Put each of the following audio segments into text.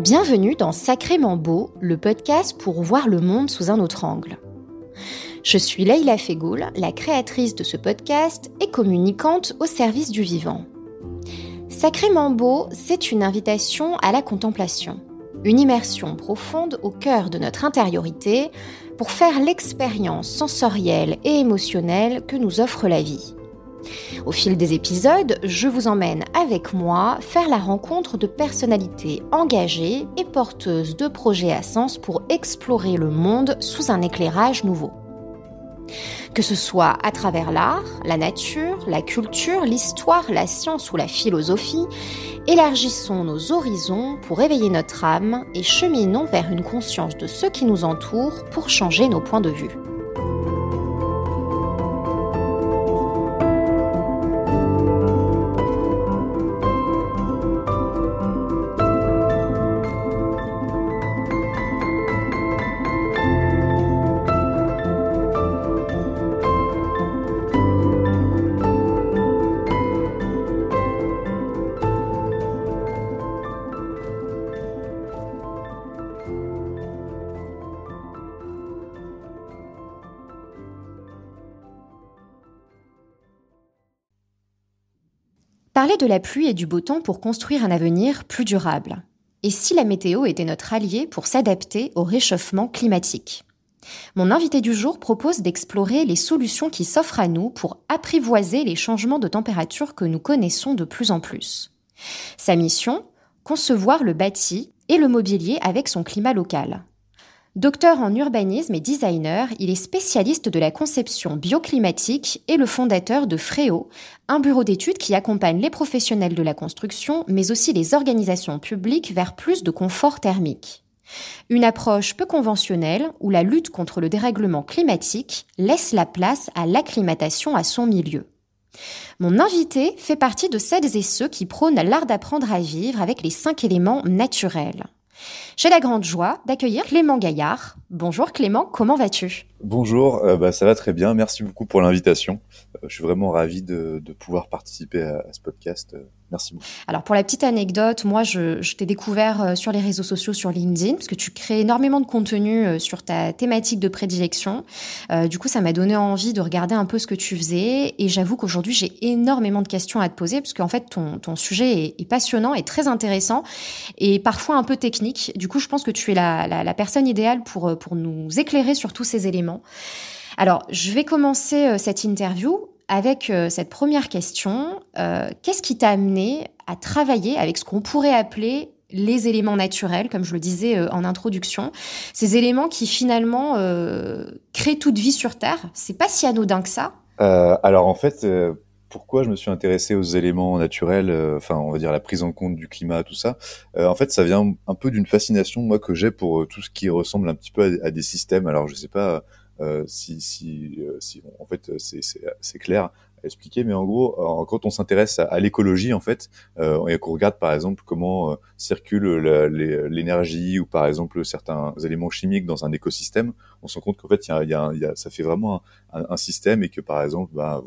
Bienvenue dans Sacrément Beau, le podcast pour voir le monde sous un autre angle. Je suis Leïla Fegoul, la créatrice de ce podcast et communicante au service du vivant. Sacrément Beau, c'est une invitation à la contemplation, une immersion profonde au cœur de notre intériorité pour faire l'expérience sensorielle et émotionnelle que nous offre la vie. Au fil des épisodes, je vous emmène avec moi faire la rencontre de personnalités engagées et porteuses de projets à sens pour explorer le monde sous un éclairage nouveau. Que ce soit à travers l'art, la nature, la culture, l'histoire, la science ou la philosophie, élargissons nos horizons pour éveiller notre âme et cheminons vers une conscience de ce qui nous entoure pour changer nos points de vue. De la pluie et du beau temps pour construire un avenir plus durable. Et si la météo était notre allié pour s'adapter au réchauffement climatique? Mon invité du jour propose d'explorer les solutions qui s'offrent à nous pour apprivoiser les changements de température que nous connaissons de plus en plus. Sa mission? Concevoir le bâti et le mobilier avec son climat local. Docteur en urbanisme et designer, il est spécialiste de la conception bioclimatique et le fondateur de Fréo, un bureau d'études qui accompagne les professionnels de la construction, mais aussi les organisations publiques vers plus de confort thermique. Une approche peu conventionnelle où la lutte contre le dérèglement climatique laisse la place à l'acclimatation à son milieu. Mon invité fait partie de celles et ceux qui prônent l'art d'apprendre à vivre avec les cinq éléments naturels. J'ai la grande joie d'accueillir Clément Gaillard. Bonjour Clément, comment vas-tu? Bonjour, euh, bah, ça va très bien. Merci beaucoup pour l'invitation. Euh, je suis vraiment ravi de, pouvoir participer à, ce podcast. Euh, merci beaucoup. Alors pour la petite anecdote, moi je, t'ai découvert sur les réseaux sociaux, sur LinkedIn, parce que tu crées énormément de contenu sur ta thématique de prédilection. du coup, ça m'a donné envie de regarder un peu ce que tu faisais. Et j'avoue qu'aujourd'hui, j'ai énormément de questions à te poser, parce qu'en fait, ton, ton sujet est, passionnant et très intéressant, et parfois un peu technique. Du coup, je pense que tu es la, la, la personne idéale pour, pour nous éclairer sur tous ces éléments. Alors, je vais commencer euh, cette interview avec euh, cette première question. Euh, qu'est-ce qui t'a amené à travailler avec ce qu'on pourrait appeler les éléments naturels, comme je le disais en introduction, ces éléments qui finalement créent toute vie sur Terre? C'est pas si anodin que ça? alors en fait, pourquoi je me suis intéressé aux éléments naturels, enfin on va dire la prise en compte du climat, tout ça. en fait, ça vient un peu d'une fascination moi que j'ai pour tout ce qui ressemble un petit peu à, à, des systèmes. Alors je sais pas euh, si, si, euh, si en fait c'est clair à expliquer, mais en gros, quand on s'intéresse à, l'écologie en fait, euh, et qu'on regarde par exemple comment circule l'énergie ou par exemple certains éléments chimiques dans un écosystème, on se rend compte qu'en fait, y y a, ça fait vraiment un, système et que par exemple, bah,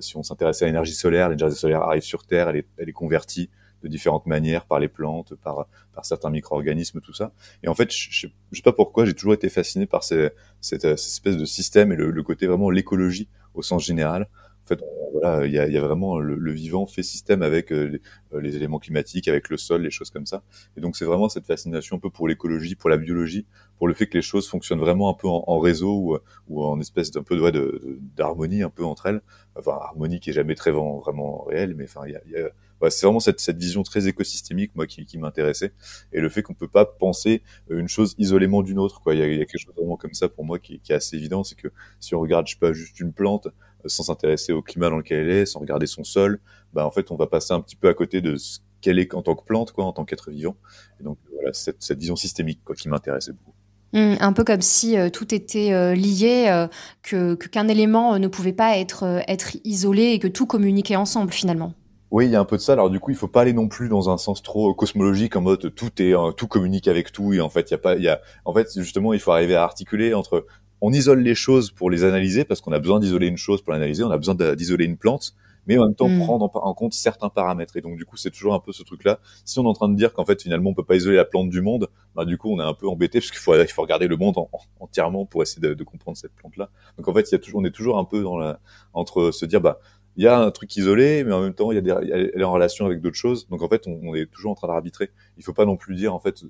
si on s'intéresse à l'énergie solaire, l'énergie solaire arrive sur Terre, elle est convertie de différentes manières par les plantes, par, par certains micro-organismes, tout ça. Et en fait, je, je, sais pas pourquoi, j'ai toujours été fasciné par ces, cette, cette, espèce de système et le, le côté vraiment l'écologie au sens général. En fait, voilà, il y a, y a, vraiment le, vivant fait système avec euh, euh, les, éléments climatiques, avec le sol, les choses comme ça. Et donc c'est vraiment cette fascination un peu pour l'écologie, pour la biologie, pour le fait que les choses fonctionnent vraiment un peu en, réseau ou, ou, en espèce d'un peu de d'harmonie un peu entre elles. Enfin, harmonie qui est jamais très vraiment réelle, mais enfin, il y a, y a c'est vraiment cette, vision très écosystémique moi qui, m'intéressait. Et le fait qu'on peut pas penser euh, une chose isolément d'une autre quoi. Il y, a, il quelque chose vraiment comme ça pour moi qui, est assez évident c'est que si on regarde je sais pas juste une plante euh, sans s'intéresser au climat dans lequel elle est sans regarder son sol bah en fait on va passer un petit peu à côté de ce qu'elle est en tant que plante en tant qu'être vivant. Et donc voilà cette, vision systémique qui m'intéressait beaucoup. Mmh, un peu comme si euh, tout était lié, que qu'un élément ne pouvait pas être isolé et que tout communiquait ensemble finalement. Oui, il y a un peu de ça. Alors du coup, il faut pas aller non plus dans un sens trop cosmologique en mode tout est tout communique avec tout et en fait, il y a pas il y a en fait justement, il faut arriver à articuler entre on isole les choses pour les analyser parce qu'on a besoin d'isoler une chose pour l'analyser, on a besoin d'isoler une plante, mais en même temps mm. prendre en, compte certains paramètres. Et donc du coup, c'est toujours un peu ce truc-là. Si on est en train de dire qu'en fait finalement on peut pas isoler la plante du monde, bah du coup on est un peu embêté parce qu'il faut, il faut regarder le monde entièrement pour essayer de, de comprendre cette plante-là. Donc en fait, il y a toujours, on est toujours un peu dans la, entre se dire bah il y a un truc isolé, mais en même temps il y a des, elle est en relation avec d'autres choses. Donc en fait, on, on est toujours en train d'arbitrer. Il faut pas non plus dire en fait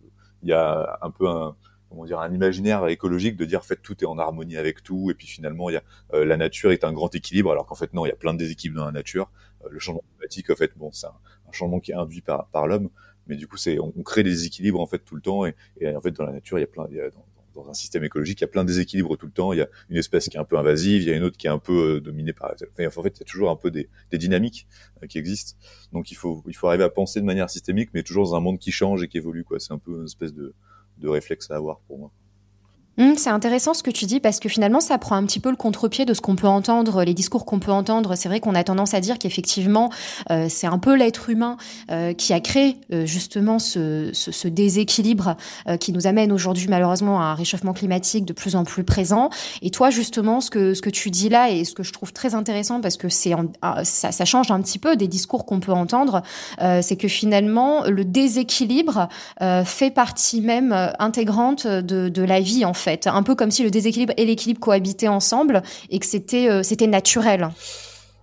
il y a un peu un comment dire un imaginaire écologique de dire en fait tout est en harmonie avec tout et puis finalement il y a euh, la nature est un grand équilibre alors qu'en fait non il y a plein de déséquilibres dans la nature euh, le changement climatique en fait bon c'est un, changement qui est induit par par l'homme mais du coup c'est on, crée des déséquilibres en fait tout le temps et, et, en fait dans la nature il y a plein il y a, dans, un système écologique il y a plein de déséquilibres tout le temps. Il y a une espèce qui est un peu invasive il y a une autre qui est un peu euh, dominée par enfin, en fait il y a toujours un peu des, des dynamiques qui existent. Donc il faut il faut arriver à penser de manière systémique mais toujours dans un monde qui change et qui évolue c'est un peu une espèce de de réflexe à avoir pour moi. Hum, c'est intéressant ce que tu dis parce que finalement ça prend un petit peu le contre-pied de ce qu'on peut entendre, les discours qu'on peut entendre. C'est vrai qu'on a tendance à dire qu'effectivement euh, c'est un peu l'être humain euh, qui a créé euh, justement ce, ce, ce déséquilibre qui nous amène aujourd'hui malheureusement à un réchauffement climatique de plus en plus présent. Et toi justement ce que, ce que tu dis là et ce que je trouve très intéressant parce que c'est ça, ça, change un petit peu des discours qu'on peut entendre, c'est que finalement le déséquilibre fait partie même intégrante de, de la vie en fait un peu comme si le déséquilibre et l'équilibre cohabitaient ensemble et que c'était euh, c'était naturel.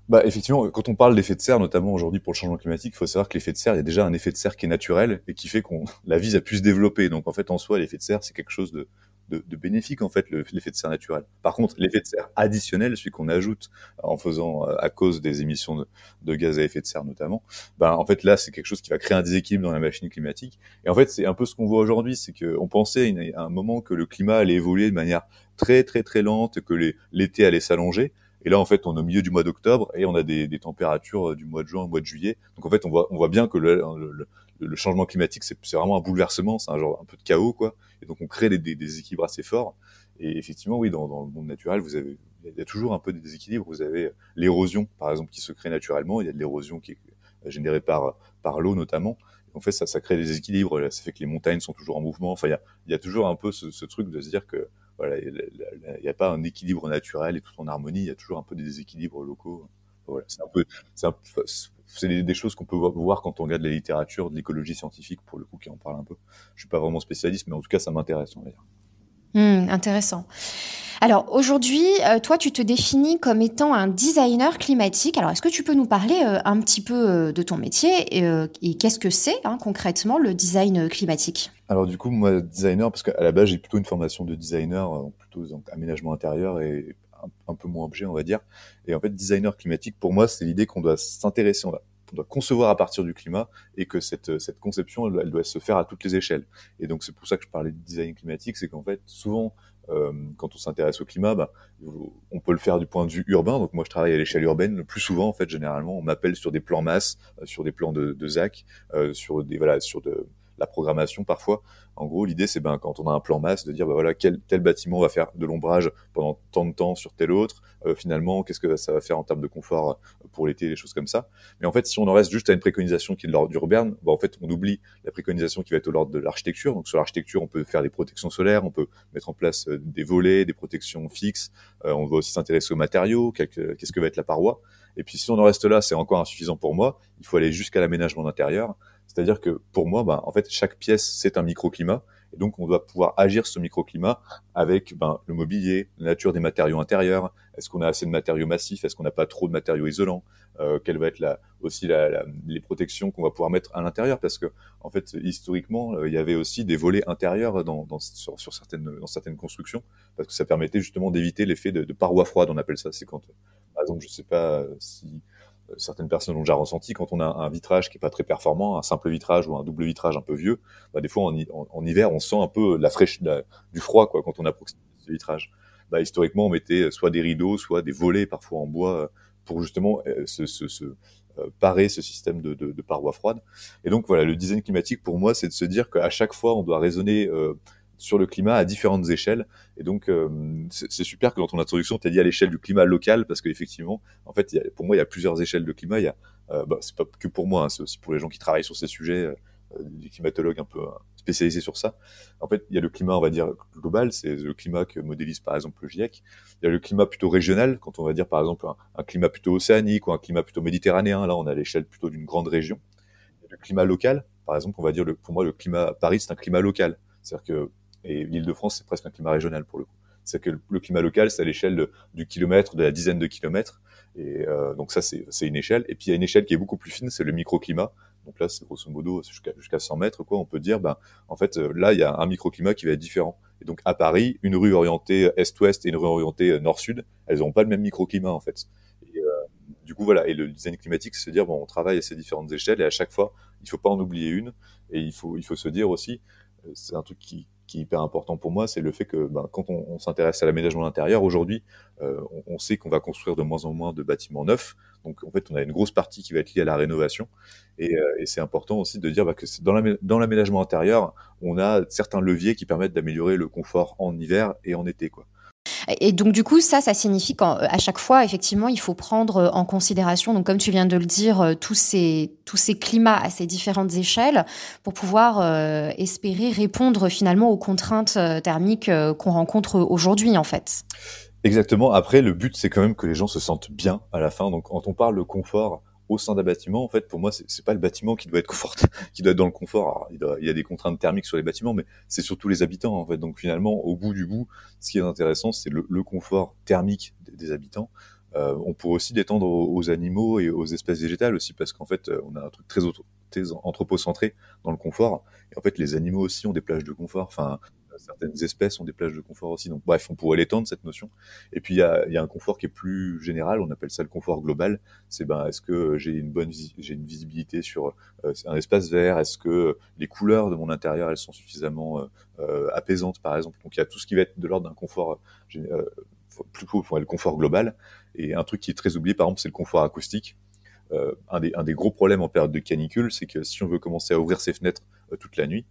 Bah, effectivement, quand on parle d'effet de serre, notamment aujourd'hui pour le changement climatique, il faut savoir que l'effet de serre, il y a déjà un effet de serre qui est naturel et qui fait qu'on la vie a pu se développer. Donc en fait, en soi, l'effet de serre, c'est quelque chose de, de, de, bénéfique en fait, l'effet de serre naturel. Par contre, l'effet de serre additionnel, celui qu'on ajoute en faisant euh, à cause des émissions de, de, gaz à effet de serre notamment, ben en fait là, c'est quelque chose qui va créer un déséquilibre dans la machine climatique. Et en fait, c'est un peu ce qu'on voit aujourd'hui, c'est qu'on pensait à un moment que le climat allait évoluer de manière très très très lente, que l'été allait s'allonger. Et là, en fait, on est au milieu du mois d'octobre et on a des, des, températures euh, du mois de juin au mois de juillet. Donc, en fait, on voit, on voit bien que le, le, le changement climatique, c'est vraiment un bouleversement, c'est un genre un peu de chaos, quoi. Et donc, on crée des, des, des équilibres assez forts. Et effectivement, oui, dans, dans, le monde naturel, vous avez, il y a toujours un peu des déséquilibres. Vous avez l'érosion, par exemple, qui se crée naturellement. Il y a de l'érosion qui est générée par, par l'eau, notamment. en fait, ça, ça crée des déséquilibres. Ça fait que les montagnes sont toujours en mouvement. Enfin, il y a, il y a toujours un peu ce, ce truc de se dire que voilà, il n'y a pas un équilibre naturel et tout en harmonie. Il y a toujours un peu des déséquilibres locaux. Voilà, c'est un peu, c'est des, des, choses qu'on peut voir quand on regarde la littérature de l'écologie scientifique, pour le coup, qui en parle un peu. Je suis pas vraiment spécialiste, mais en tout cas, ça m'intéresse, on va dire. Mmh, intéressant. Alors aujourd'hui, euh, toi, tu te définis comme étant un designer climatique. Alors est-ce que tu peux nous parler euh, un petit peu euh, de ton métier et, qu'est-ce que c'est hein, concrètement le design climatique? Alors du coup, moi, designer, parce qu'à la base, j'ai plutôt une formation de designer, plutôt donc, aménagement intérieur et un, peu moins objet, on va dire. Et en fait, designer climatique, pour moi, c'est l'idée qu'on doit s'intéresser, on, on doit concevoir à partir du climat et que cette, cette conception, elle, doit se faire à toutes les échelles. Et donc c'est pour ça que je parlais de design climatique, c'est qu'en fait, souvent, euh, quand on s'intéresse au climat, bah, on peut le faire du point de vue urbain. Donc moi, je travaille à l'échelle urbaine. Le plus souvent, en fait, généralement, on m'appelle sur des plans masse, euh, sur des plans de, ZAC, euh, sur des voilà, sur de la programmation parfois. En gros, l'idée, c'est ben, quand on a un plan masse, de dire, ben, voilà, quel tel bâtiment va faire de l'ombrage pendant tant de temps sur tel autre. Euh, finalement, qu'est-ce que ça va faire en termes de confort euh, pour l'été, les choses comme ça. Mais en fait, si on en reste juste à une préconisation qui est de l'ordre urbain, ben, en fait, on oublie la préconisation qui va être de l'ordre de l'architecture. Donc, sur l'architecture, on peut faire des protections solaires, on peut mettre en place euh, des volets, des protections fixes. Euh, on va aussi s'intéresser aux matériaux, qu'est-ce que va être la paroi. Et puis, si on en reste là, c'est encore insuffisant pour moi. Il faut aller jusqu'à l'aménagement d'intérieur. C'est-à-dire que pour moi, ben, en fait, chaque pièce, c'est un microclimat. Et donc, on doit pouvoir agir ce microclimat avec ben, le mobilier, la nature des matériaux intérieurs. Est-ce qu'on a assez de matériaux massifs? Est-ce qu'on n'a pas trop de matériaux isolants? Euh, Quelle va être la, aussi la, la, les protections qu'on va pouvoir mettre à l'intérieur? Parce que, en fait, historiquement, euh, il y avait aussi des volets intérieurs dans, dans, sur, sur, certaines, dans certaines constructions, parce que ça permettait justement d'éviter l'effet de, de paroi froide, on appelle ça. C'est quand, par exemple, je sais pas si euh, certaines personnes ont déjà ressenti quand on a un vitrage qui est pas très performant, un simple vitrage ou un double vitrage un peu vieux, bah des fois en, hiver on sent un peu la fraîche, du froid quoi quand on approche ce vitrage. Bah, historiquement on mettait soit des rideaux, soit des volets parfois en bois euh, pour justement euh, se, se, se parer ce système de, de, de, parois froides. Et donc voilà, le design climatique pour moi c'est de se dire qu'à chaque fois on doit raisonner euh, sur le climat à différentes échelles. Et donc, euh, c'est super que dans ton introduction, tu as dit à l'échelle du climat local, parce qu'effectivement, en fait, y a, pour moi, il y a plusieurs échelles de climat. Il y a, euh, bah, c'est pas que pour moi, hein, c'est aussi pour les gens qui travaillent sur ces sujets. des climatologues un peu spécialisés sur ça. En fait, il y a le climat, on va dire, global, c'est le climat que modélise par exemple le GIEC. Il y a le climat plutôt régional, quand on va dire par exemple un, climat plutôt océanique ou un climat plutôt méditerranéen. Là, on a l'échelle plutôt d'une grande région. Le climat local, par exemple, on va dire, le, pour moi, le climat Paris, c'est un climat local. C'est-à-dire que, et l'Île-de-France, c'est presque un climat régional pour le coup. C'est que le climat local, c'est à l'échelle du kilomètre, de la dizaine de kilomètres. Et euh, donc ça, c'est une échelle. Et puis il y a une échelle qui est beaucoup plus fine, c'est le microclimat. Donc là, c'est grosso modo jusqu'à jusqu'à 100 mètres, quoi. On peut dire, ben, en fait, euh, là, il y a un microclimat qui va être différent. Et donc à Paris, une rue orientée est-ouest et une rue orientée nord-sud, elles n'auront pas le même microclimat en fait. Et, euh, du coup, voilà. Et le design climatique, c'est se dire, bon, on travaille à ces différentes échelles et à chaque fois, il faut pas en oublier une. Et il faut, il faut se dire aussi, c'est un truc qui, qui est hyper important pour moi, c'est le fait que ben, quand on, s'intéresse à l'aménagement intérieur, aujourd'hui, euh, on, on, sait qu'on va construire de moins en moins de bâtiments neufs. Donc en fait, on a une grosse partie qui va être liée à la rénovation. Et, euh, et c'est important aussi de dire bah, que dans l'aménagement intérieur, on a certains leviers qui permettent d'améliorer le confort en hiver et en été. Quoi. Et donc du coup, ça, ça signifie qu'à chaque fois, effectivement, il faut prendre euh, en considération, donc comme tu viens de le dire, euh, tous ces tous ces climats à ces différentes échelles pour pouvoir euh, espérer répondre finalement aux contraintes thermiques qu'on rencontre aujourd'hui, en fait. Exactement. Après, le but, c'est quand même que les gens se sentent bien à la fin. Donc, quand on parle de confort, au sein d'un bâtiment, en fait, pour moi, c'est pas le bâtiment qui doit être confort, qui doit être dans le confort. il, y a des contraintes thermiques sur les bâtiments, mais c'est surtout les habitants, en fait. Donc finalement, au bout du bout, ce qui est intéressant, c'est le, confort thermique des, habitants. Euh, on pourrait aussi l'étendre aux, animaux et aux espèces végétales aussi, parce qu'en fait, on a un truc très, très anthropocentré dans le confort. Et en fait, les animaux aussi ont des plages de confort. Enfin, certaines espèces ont des plages de confort aussi. Donc bref, on pourrait l'étendre cette notion. Et puis il y a, un confort qui est plus général, on appelle ça le confort global. C'est ben est-ce que j'ai une bonne j'ai une visibilité sur euh, un espace vert? Est-ce que les couleurs de mon intérieur elles sont suffisamment euh, euh apaisantes par exemple? Donc il y a tout ce qui va être de l'ordre d'un confort euh, plus pour le confort global. Et un truc qui est très oublié par exemple c'est le confort acoustique. Un, des, gros problèmes en période de canicule, c'est que si on veut commencer à ouvrir ses fenêtres toute la nuit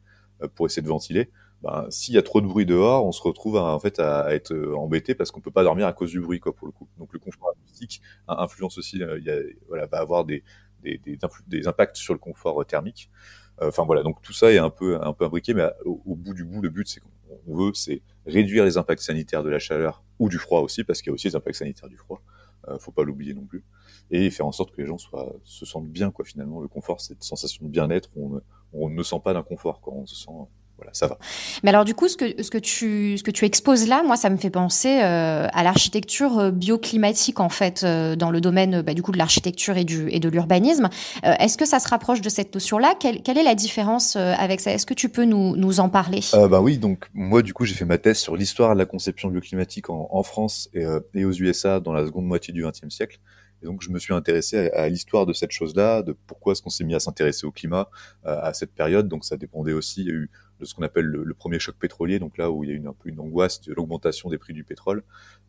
pour essayer de ventiler, ben, s'il y a trop de bruit dehors, on se retrouve à, en fait à, être euh, embêté parce qu'on peut pas dormir à cause du bruit, quoi, pour le coup. Donc le confort acoustique influence aussi, euh, il y a, voilà, va avoir des, des, des, des, impacts sur le confort euh, thermique. Enfin voilà, donc tout ça est un peu un peu imbriqué, mais au, bout du bout, le but c'est qu'on veut c'est réduire les impacts sanitaires de la chaleur ou du froid aussi, parce qu'il y a aussi les impacts sanitaires du froid. Euh, faut pas l'oublier non plus, et faire en sorte que les gens soient se sentent bien, quoi. Finalement, le confort, cette sensation de bien-être, on, on ne sent pas d'inconfort, quoi. On se sent voilà, ça va. Mais alors du coup, ce que, ce que, tu, ce que tu exposes là, moi, ça me fait penser euh, à l'architecture euh, bioclimatique, en fait, euh, dans le domaine bah, du coup de l'architecture et, du, et de l'urbanisme. Est-ce que ça se rapproche de cette notion-là? Quelle, quelle, est la différence avec ça? Est-ce que tu peux nous, nous en parler? Bah oui, donc moi, du coup, j'ai fait ma thèse sur l'histoire de la conception bioclimatique en, en France et, et, aux USA dans la seconde moitié du XXe siècle. Et donc, je me suis intéressé à, à l'histoire de cette chose-là, de pourquoi est-ce qu'on s'est mis à s'intéresser au climat à cette période. Donc, ça dépendait aussi, il y a eu de ce qu'on appelle le, premier choc pétrolier, donc là où il y a eu un peu une angoisse de l'augmentation des prix du pétrole,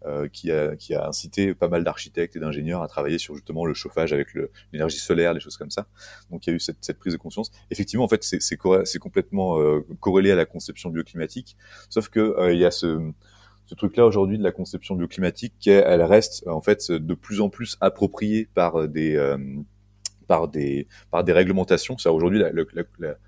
euh, qui, a, qui a incité pas mal d'architectes et d'ingénieurs à travailler sur justement le chauffage avec l'énergie solaire, des choses comme ça. Donc il y a eu cette, cette prise de conscience. Effectivement, en fait, c'est complètement euh, corrélé à la conception bioclimatique, sauf que euh, il y a ce ce truc-là aujourd'hui de la conception bioclimatique, elle reste en fait de plus en plus appropriée par des par des, par des réglementations. C'est aujourd'hui,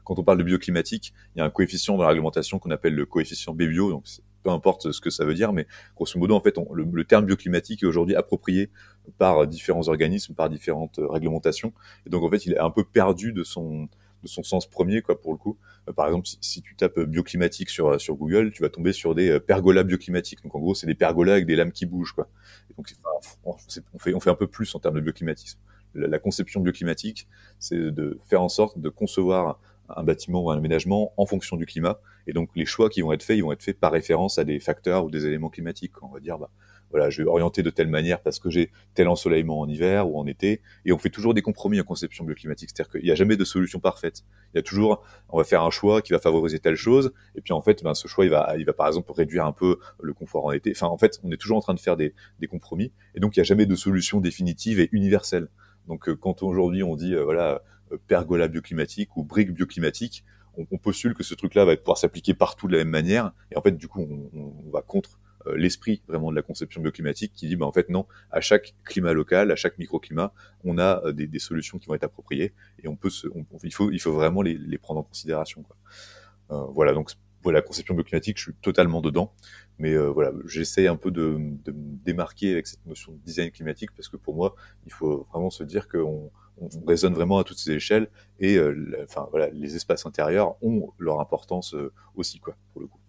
quand on parle de bioclimatique, il y a un coefficient dans la réglementation qu'on appelle le coefficient BBio, donc peu importe ce que ça veut dire, mais grosso modo, en fait, le, terme bioclimatique est aujourd'hui approprié par différents organismes, par différentes réglementations, et donc en fait, il est un peu perdu de son de son sens premier, quoi, pour le coup. Euh, par exemple, si, tu tapes bioclimatique sur sur Google, tu vas tomber sur des euh, pergolas bioclimatiques. Donc en gros, c'est des pergolas avec des lames qui bougent, quoi. Et donc on fait on fait un peu plus en termes de bioclimatisme la conception bioclimatique, c'est de faire en sorte de concevoir un bâtiment ou un aménagement en fonction du climat. Et donc, les choix qui vont être faits, ils vont être faits par référence à des facteurs ou des éléments climatiques. On va dire, bah, voilà, je vais orienter de telle manière parce que j'ai tel ensoleillement en hiver ou en été. Et on fait toujours des compromis en conception bioclimatique. C'est-à-dire qu'il n'y a jamais de solution parfaite. Il y a toujours, on va faire un choix qui va favoriser telle chose. Et puis, en fait, ben, ce choix, il va, il va par exemple réduire un peu le confort en été. Enfin, en fait, on est toujours en train de faire des, des compromis. Et donc, il n'y a jamais de solution définitive et universelle. Donc euh, quand aujourd'hui on dit euh, voilà euh, pergola bioclimatique ou brique bioclimatique, on, postule que ce truc-là va pouvoir s'appliquer partout de la même manière. Et en fait, du coup, on, va contre l'esprit vraiment de la conception bioclimatique qui dit bah, en fait non, à chaque climat local, à chaque microclimat, on a des, solutions qui vont être appropriées et on peut se, il faut vraiment les, prendre en considération. Voilà donc voilà, la conception bioclimatique, je suis totalement dedans. Mais euh, voilà, j'essaie un peu de, de, me démarquer avec cette notion de design climatique parce que pour moi, il faut vraiment se dire qu'on on raisonne vraiment à toutes ces échelles et euh, enfin voilà, les espaces intérieurs ont leur importance euh, aussi quoi pour le coup.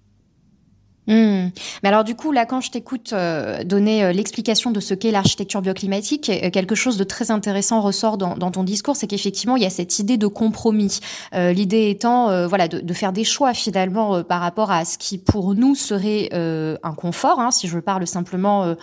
Mmh. Mais alors du coup, là, quand je t'écoute euh, donner euh, l'explication de ce qu'est l'architecture bioclimatique, euh, quelque chose de très intéressant ressort dans, dans ton discours, c'est qu'effectivement, il y a cette idée de compromis. L'idée étant, voilà, de, de, faire des choix finalement par rapport à ce qui pour nous serait un confort, hein, si je parle simplement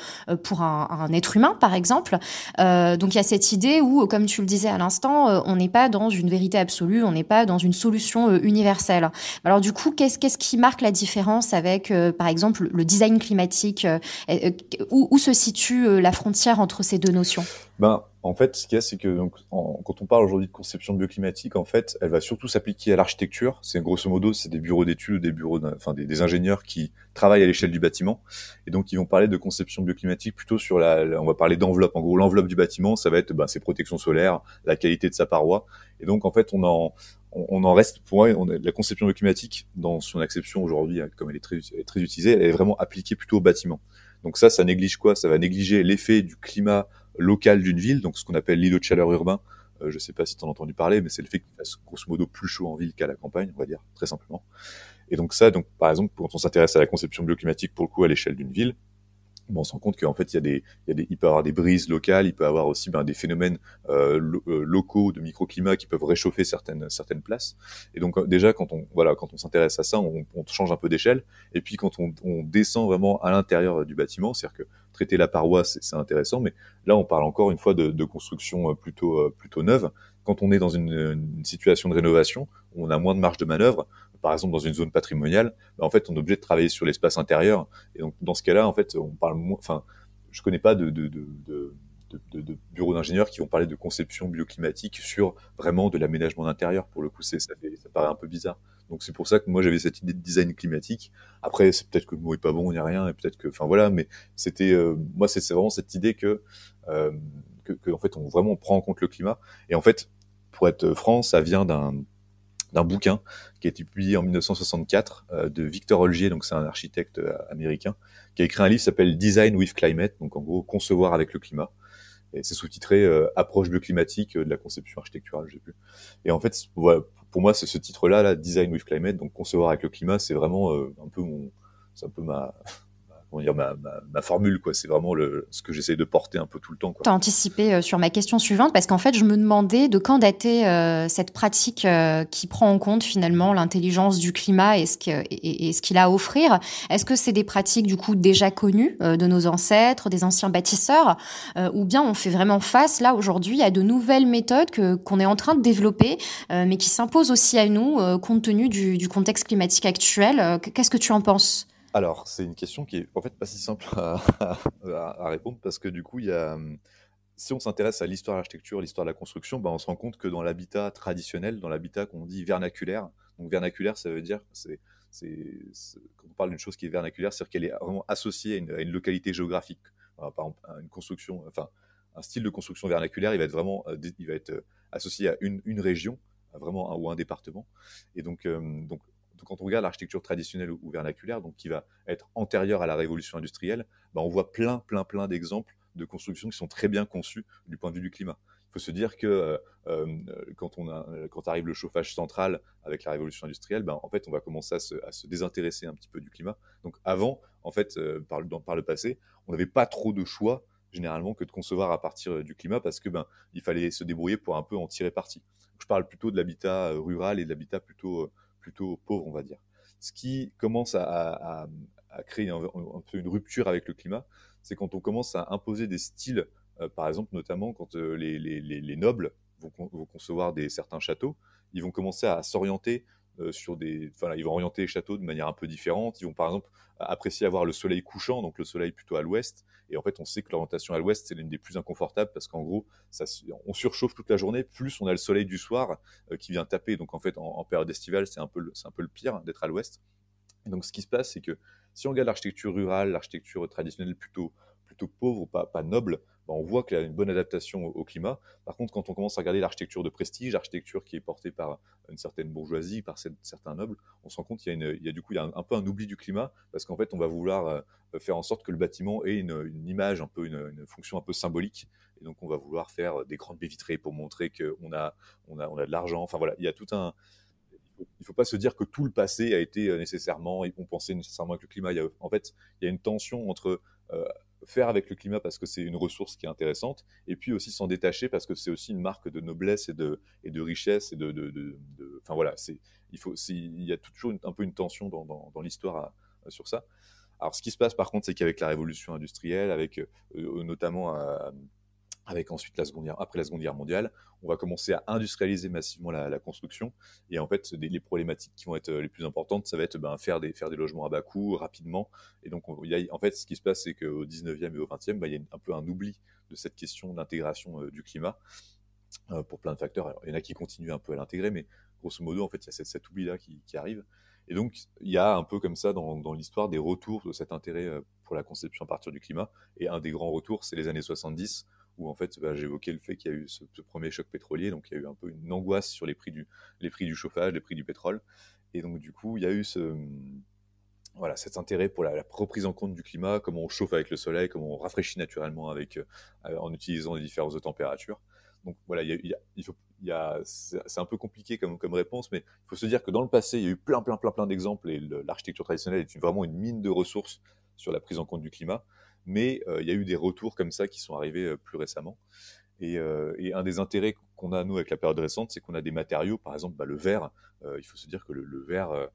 pour un, un, être humain, par exemple. donc il y a cette idée où, comme tu le disais à l'instant, on n'est pas dans une vérité absolue, on n'est pas dans une solution universelle. Alors du coup, qu'est-ce qu'est-ce qui marque la différence avec par exemple, le design climatique euh, euh, où, se situe euh, la frontière entre ces deux notions? Ben, en fait, ce qu'il y a, c'est que quand on parle aujourd'hui de conception bioclimatique, en fait, elle va surtout s'appliquer à l'architecture. C'est grosso modo, c'est des bureaux d'études, des bureaux, enfin des, ingénieurs qui travaillent à l'échelle du bâtiment, et donc ils vont parler de conception bioclimatique plutôt sur la, on va parler d'enveloppe. En gros, l'enveloppe du bâtiment, ça va être ben, ses protections solaires, la qualité de sa paroi, et donc en fait, on en on, en reste pour moi, on a, la conception bioclimatique dans son acception aujourd'hui, hein, comme elle est très, très utilisée, elle est vraiment appliquée plutôt au bâtiment. Donc ça, ça néglige quoi? Ça va négliger l'effet du climat local d'une ville, donc ce qu'on appelle l'îlot de chaleur urbain. Euh, je ne sais pas si tu as entendu parler, mais c'est le fait qu'il fasse grosso modo plus chaud en ville qu'à la campagne, on va dire très simplement. Et donc ça, donc par exemple, quand on s'intéresse à la conception bioclimatique pour le coup à l'échelle d'une ville, on se rend compte qu'en fait, il y a des, il, y a des, il peut y avoir des brises locales, il peut y avoir aussi ben, des phénomènes euh, euh, locaux de microclimat qui peuvent réchauffer certaines certaines places. Et donc euh, déjà, quand on voilà, quand on s'intéresse à ça, on, on, change un peu d'échelle. Et puis quand on, on descend vraiment à l'intérieur du bâtiment, c'est-à-dire que traiter la paroi, c'est intéressant, mais là, on parle encore une fois de, de construction plutôt plutôt neuve. Quand on est dans une, une situation de rénovation, on a moins de marge de manœuvre par exemple dans une zone patrimoniale, bah, en fait, on est obligé de travailler sur l'espace intérieur. Et donc, dans ce cas-là, en fait, on parle moins, enfin, je connais pas de, bureaux d'ingénieurs qui vont parler de conception bioclimatique sur vraiment de l'aménagement d'intérieur. Pour le coup, ça, ça paraît un peu bizarre. Donc c'est pour ça que moi j'avais cette idée de design climatique. Après, c'est peut-être que le mot est pas bon, il n'y a rien, et peut-être que, enfin voilà, mais c'était, euh, moi c'est, vraiment cette idée euh, que, que, en fait on vraiment prend en compte le climat. Et en fait, pour être franc, ça vient d'un d'un bouquin qui a été publié en 1964 euh, de Victor Olgier, donc c'est un architecte euh, américain, qui a écrit un livre qui s'appelle Design with Climate, donc en gros concevoir avec le climat. Et c'est sous-titré euh, Approche bioclimatique de la conception architecturale, j'ai plus. Et en fait, voilà, pour moi, c'est ce titre-là, là, Design with Climate, donc concevoir avec le climat, c'est vraiment un peu mon, c'est un peu ma, comment dire, ma, formule, quoi. C'est vraiment ce que j'essaie de porter un peu tout le temps. Tu as anticipé euh, sur ma question suivante parce qu'en fait, je me demandais de quand dater euh, cette pratique euh, qui prend en compte finalement l'intelligence du climat et ce qu'il a à offrir. Est-ce que c'est des pratiques du coup déjà connues de nos ancêtres, des anciens bâtisseurs, ou bien on fait vraiment face là aujourd'hui à de nouvelles méthodes qu'on est en train de développer, mais qui s'imposent aussi à nous compte tenu du contexte climatique actuel. Qu'est-ce que tu en penses? Alors, c'est une question qui est en fait pas si simple à, répondre parce que du coup, il y a, si on s'intéresse à l'histoire de l'architecture, l'histoire de la construction, ben, on se rend compte que dans l'habitat traditionnel, dans l'habitat qu'on dit vernaculaire, donc vernaculaire, ça veut dire, c'est, quand on parle d'une chose qui est vernaculaire, c'est-à-dire qu'elle est vraiment associée à une, localité géographique. par exemple, une construction, enfin, un style de construction vernaculaire, il va être vraiment, euh, il va être euh, associé à une, région, vraiment, ou un département. Et donc, euh, donc quand on regarde l'architecture traditionnelle ou vernaculaire, donc qui va être antérieure à la révolution industrielle, bah, on voit plein, plein, plein d'exemples de constructions qui sont très bien conçues du point de vue du climat. Il faut se dire que euh, euh, quand, on quand arrive le chauffage central avec la révolution industrielle, ben, en fait, on va commencer à se, désintéresser un petit peu du climat. Donc avant, en fait, euh, par, par, le passé, on n'avait pas trop de choix généralement que de concevoir à partir du climat parce que ben il fallait se débrouiller pour un peu en tirer parti. je parle plutôt de l'habitat rural et de l'habitat plutôt plutôt pauvre, on va dire. Ce qui commence à, créer un, peu une rupture avec le climat, c'est quand on commence à imposer des styles, euh, par exemple, notamment quand euh, les, nobles vont, concevoir des, certains châteaux, ils vont commencer à s'orienter sur des, ils vont orienter les châteaux de manière un peu différente. Ils vont par exemple apprécier avoir le soleil couchant, donc le soleil plutôt à l'ouest. Et en fait, on sait que l'orientation à l'ouest, c'est l'une des plus inconfortables parce qu'en gros, on surchauffe toute la journée, plus on a le soleil du soir euh, qui vient taper. Donc en fait, en, période estivale, c'est un peu, c'est un peu le pire d'être à l'ouest. Donc, ce qui se passe, c'est que si on regarde l'architecture rurale, l'architecture traditionnelle plutôt, plutôt pauvre, pas, pas noble, bah, on voit qu'il y a une bonne adaptation au, climat. Par contre, quand on commence à regarder l'architecture de prestige, l'architecture qui est portée par une certaine bourgeoisie, par certains nobles, on se rend compte qu'il y a, y a du coup un, peu un oubli du climat, parce qu'en fait, on va vouloir euh, faire en sorte que le bâtiment ait une, image, un peu une, fonction un peu symbolique, et donc on va vouloir faire des grandes baies vitrées pour montrer qu'on a, on a, de l'argent. Enfin voilà, il y a tout un, il ne faut pas se dire que tout le passé a été euh, nécessairement, on pensait nécessairement avec le climat. Il y a, en fait, il y a une tension entre euh, faire avec le climat parce que c'est une ressource qui est intéressante, et puis aussi s'en détacher parce que c'est aussi une marque de noblesse et de, et de richesse et de, de, enfin voilà, il faut, y a toujours un peu une tension dans, dans, l'histoire sur ça. Alors ce qui se passe par contre, c'est qu'avec la révolution industrielle, avec euh, notamment avec ensuite la seconde guerre, après la Seconde Guerre mondiale, on va commencer à industrialiser massivement la, construction. Et en fait, les problématiques qui vont être euh, les plus importantes, ça va être ben, faire, des, logements à bas coût rapidement. Et donc, en fait, ce qui se passe, c'est qu'au 19e et au 20e, ben, il y a un peu un oubli de cette question d'intégration euh, du climat euh, pour plein de facteurs. Il y en a qui continuent un peu à l'intégrer, mais grosso modo, en fait, il y a cet, oubli-là qui, arrive. Et donc, il y a un peu comme ça dans l'histoire des retours de cet intérêt pour la conception à partir du climat. Et un des grands retours, c'est les années 70, où en fait bah, j'évoquais le fait qu'il y a eu ce, premier choc pétrolier, donc il y a eu un peu une angoisse sur les prix du, les prix du chauffage, les prix du pétrole, et donc du coup il y a eu voilà, cet intérêt pour la, reprise en compte du climat, comment on chauffe avec le soleil, comment on rafraîchit naturellement avec, euh, en utilisant les différentes températures. Donc voilà, il y a, c'est un peu compliqué comme, comme réponse, mais il faut se dire que dans le passé, il y a eu plein, plein, plein, plein d'exemples et l'architecture traditionnelle est vraiment une mine de ressources sur la prise en compte du climat mais euh, il y a eu des retours comme ça qui sont arrivés euh, plus récemment. Euh, et, un des intérêts qu'on a, nous, avec la période récente, c'est qu'on a des matériaux, par exemple bah, le verre. il faut se dire que le, verre,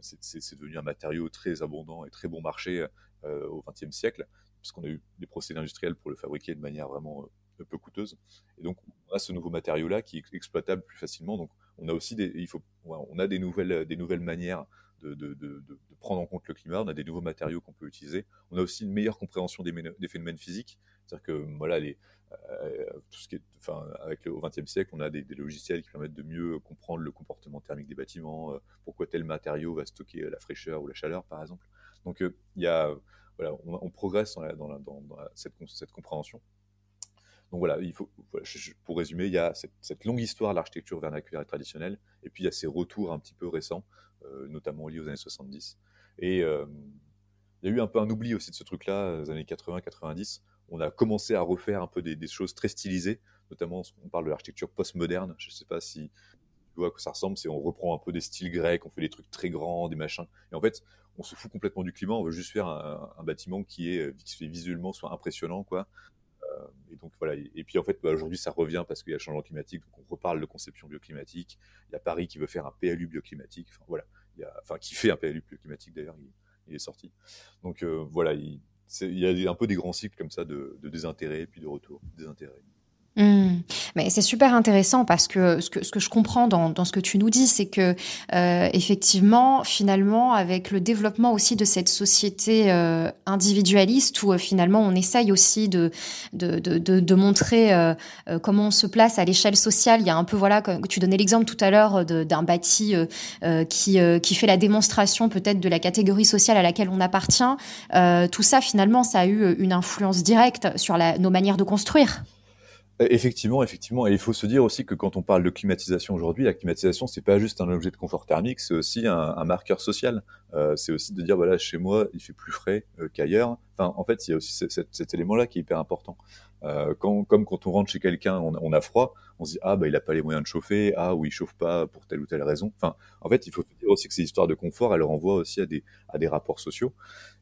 c'est devenu un matériau très abondant et très bon marché au XXe siècle, puisqu'on a eu des procédés industriels pour le fabriquer de manière vraiment peu coûteuse. Et donc, on a ce nouveau matériau-là qui est exploitable plus facilement. Donc, on a aussi il faut, on a des nouvelles, des nouvelles manières de, prendre en compte le climat, on a des nouveaux matériaux qu'on peut utiliser, on a aussi une meilleure compréhension des, phénomènes physiques, c'est-à-dire que voilà, euh, tout ce qui est, avec le, au XXe siècle, on a des, logiciels qui permettent de mieux comprendre le comportement thermique des bâtiments, euh, pourquoi tel matériau va stocker la fraîcheur ou la chaleur, par exemple. Donc euh, on, progresse dans, cette, cette compréhension. Donc voilà, pour résumer, il y a cette, longue histoire de l'architecture vernaculaire et traditionnelle, et puis il y a ces retours un petit peu récents, notamment liés aux années 70. Et euh, il y a eu un peu un oubli aussi de ce truc-là, les années 80-90. On a commencé à refaire un peu des, choses très stylisées, notamment on parle de l'architecture postmoderne. Je ne sais pas si tu vois à quoi ça ressemble, c'est on reprend un peu des styles grecs, on fait des trucs très grands, des machins. Et en fait, on se fout complètement du climat, on veut juste faire un, bâtiment qui est visuellement soit impressionnant, quoi, euh, et donc voilà. Et, puis en fait, bah, aujourd'hui, ça revient parce qu'il y a le changement climatique, donc on reparle de conception bioclimatique. Il y a Paris qui veut faire un PLU bioclimatique. Enfin voilà. Enfin qui fait un PLU bioclimatique d'ailleurs. Il, est sorti. Donc euh, voilà. Il, il, y a un peu des grands cycles comme ça de, de désintérêt puis de retour désintérêt. Mmh. Mais c'est super intéressant parce que ce que, je comprends dans, ce que tu nous dis, c'est que euh, effectivement, finalement, avec le développement aussi de cette société euh, individualiste où euh, finalement on essaye aussi de, de, de, de, montrer euh, euh, comment on se place à l'échelle sociale. Il y a un peu, voilà, comme tu donnais l'exemple tout à l'heure d'un bâti qui, qui fait la démonstration peut-être de la catégorie sociale à laquelle on appartient. tout ça, finalement, ça a eu une influence directe sur la, nos manières de construire. Effectivement, effectivement. Et il faut se dire aussi que quand on parle de climatisation aujourd'hui, la climatisation, c'est pas juste un objet de confort thermique, c'est aussi un, marqueur social. Euh, c'est aussi de dire, voilà, chez moi, il fait plus frais euh, qu'ailleurs. Enfin, en fait, il y a aussi cet, élément-là qui est hyper important. Euh, quand, comme quand on rentre chez quelqu'un, on, a froid, on se dit, ah, bah, il a pas les moyens de chauffer, ah, ou il chauffe pas pour telle ou telle raison. Enfin, en fait, il faut dire aussi que ces histoires de confort, elles renvoient aussi à des, à des rapports sociaux.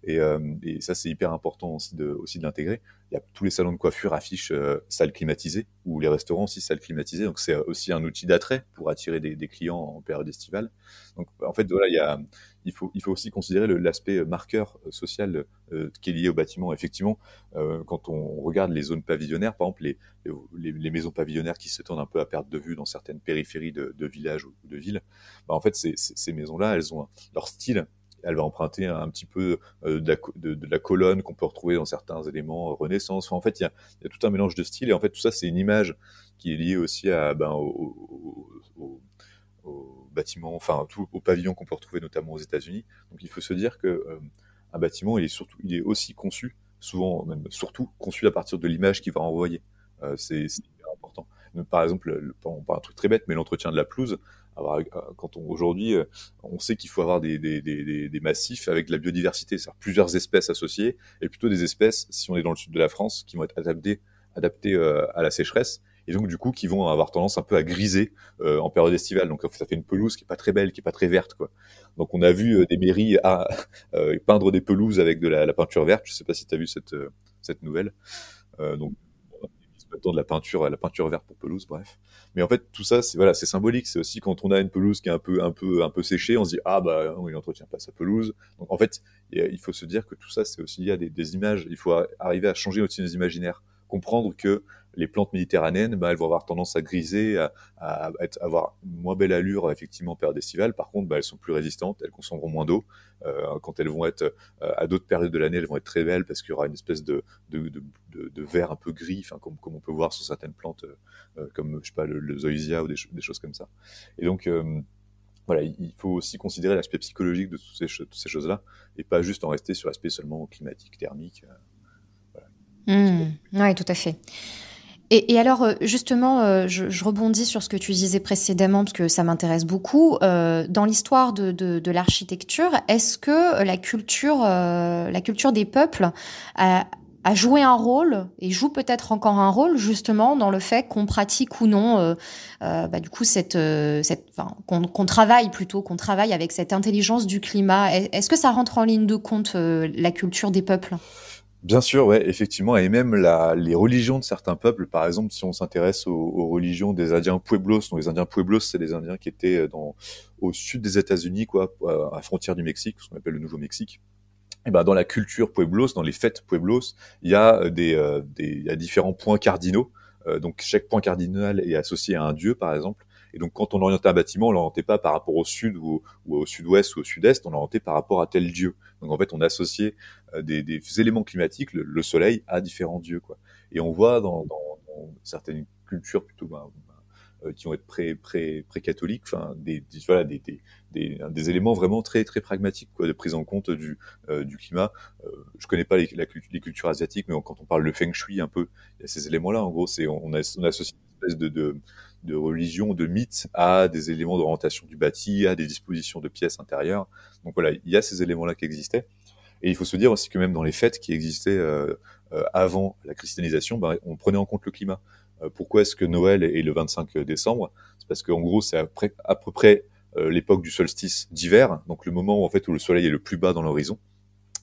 Et, et ça, c'est hyper important aussi de, aussi de l'intégrer il y a tous les salons de coiffure affichent salle climatisée ou les restaurants aussi salle climatisée. Donc c'est aussi un outil d'attrait pour attirer des, des, clients en période estivale. Donc en fait voilà, il, y a, il, faut, il faut aussi considérer l'aspect marqueur social euh, qui est lié au bâtiment. Effectivement, euh, quand on regarde les zones pavillonnaires, par exemple les, les, les, maisons pavillonnaires qui se tendent un peu à perte de vue dans certaines périphéries de, de villages ou de villes, bah, en fait ces, ces maisons-là, elles ont leur style elle va emprunter un, petit peu euh, de, la, colonne qu'on peut retrouver dans certains éléments euh, Renaissance. en fait, il y, a, tout un mélange de styles et en fait tout ça c'est une image qui est liée aussi à ben, au, bâtiments, enfin tout, aux pavillons qu'on peut retrouver notamment aux États-Unis. Donc il faut se dire que un bâtiment, il est surtout, il est aussi conçu, souvent même surtout conçu à partir de l'image qu'il va envoyer. c'est important. par exemple, on parle un truc très bête, mais l'entretien de la pelouse, euh, quand on aujourd'hui, euh, on sait qu'il faut avoir des, des, des, des, massifs avec de la biodiversité, c'est-à-dire plusieurs espèces associées, et plutôt des espèces, si on est dans le sud de la France, qui vont être adaptées, adaptées euh, à la sécheresse, donc du coup qui vont avoir tendance un peu à griser en période estivale. Donc ça fait une pelouse qui est pas très belle, qui est pas très verte, quoi. Donc on a vu des mairies à, peindre des pelouses avec de la, peinture verte. Je sais pas si tu as vu cette cette nouvelle. donc de la peinture, la peinture verte pour pelouse, bref. Mais en fait, tout ça, c'est voilà, c'est symbolique. C'est aussi quand on a une pelouse qui est un peu, un peu, un peu séchée, on se dit ah bah il n'entretient pas sa pelouse. Donc en fait, il faut se dire que tout ça, c'est aussi lié à des, des images. Il faut arriver à changer aussi nos imaginaires, comprendre que les plantes méditerranéennes, bah, elles vont avoir tendance à griser, à, à, avoir une moins belle allure effectivement en période estivale. Par contre, bah, elles sont plus résistantes, elles consommeront moins d'eau. Euh, quand elles vont être euh, à d'autres périodes de l'année, elles vont être très belles parce qu'il y aura une espèce de, de, de, de vert un peu gris, comme, comme on peut voir sur certaines plantes, euh, comme je sais pas le, le zoysia ou des, des, choses comme ça. Et donc voilà, il faut aussi considérer l'aspect psychologique de toutes ces, toutes ces choses-là et pas juste en rester sur l'aspect seulement climatique, thermique. Voilà. Mmh, oui, tout à fait. Et, alors, euh, justement, euh, je, rebondis sur ce que tu disais précédemment, parce que ça m'intéresse beaucoup. Euh, dans l'histoire de, de, l'architecture, est-ce que la culture, la culture des peuples a, a, joué un rôle, et joue peut-être encore un rôle, justement, dans le fait qu'on pratique ou non, bah, du coup, cette, cette, qu'on travaille plutôt, qu'on travaille avec cette intelligence du climat? Est-ce que ça rentre en ligne de compte, la culture des peuples? Bien sûr, ouais, effectivement, et même la, les religions de certains peuples, par exemple, si on s'intéresse aux, religions des Indiens Pueblos, donc les Indiens Pueblos, c'est des Indiens qui étaient euh, dans, au sud des États-Unis, quoi, à la frontière du Mexique, ce qu'on appelle le Nouveau-Mexique. Et ben dans la culture Pueblos, dans les fêtes Pueblos, il y a euh, des, euh, des il y a différents points cardinaux. donc chaque point cardinal est associé à un dieu, par exemple. Et donc, quand on orientait un bâtiment, on l'orientait pas par rapport au sud ou, au sud-ouest ou au sud-est, on l'orientait par rapport à tel dieu. Donc, en fait, on associait euh, des, éléments climatiques, le, soleil, à différents dieux, quoi. Et on voit dans, certaines cultures plutôt ben, ben, euh, qui vont être pré, pré, pré-catholiques, enfin, des, voilà, des, des, des, éléments vraiment très, très pragmatiques, quoi, de prise en compte du, euh, du climat. Euh, je connais pas les, cultures asiatiques, mais quand on parle de feng shui, un peu, il y a ces éléments-là. En gros, c'est, on, on, associe une espèce de, de de religion, de mythe, à des éléments d'orientation du bâti, à des dispositions de pièces intérieures. Donc voilà, il y a ces éléments-là qui existaient. Et il faut se dire aussi que même dans les fêtes qui existaient euh, euh, avant la christianisation, bah, on prenait en compte le climat. Euh, pourquoi est-ce que Noël est le 25 décembre? C'est parce qu'en gros, c'est à, peu près l'époque du solstice d'hiver, donc le moment où, en fait, où le soleil est le plus bas dans l'horizon.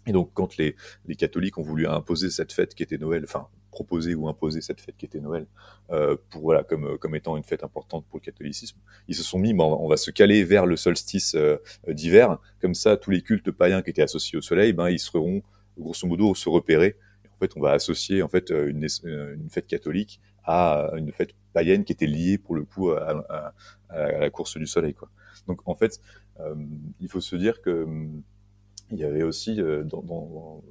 Et donc, quand les, les, catholiques ont voulu imposer cette fête qui était Noël, enfin, proposer ou imposer cette fête qui était Noël euh, pour voilà comme comme étant une fête importante pour le catholicisme. Ils se sont mis, bon, on va se caler vers le solstice euh, d'hiver, comme ça tous les cultes païens qui étaient associés au soleil, ben ils seront grosso modo se repérer. en fait, on va associer en fait une, fête catholique à une fête païenne qui était liée pour le coup à, la course du soleil quoi. Donc en fait, euh, il faut se dire que il y avait aussi dans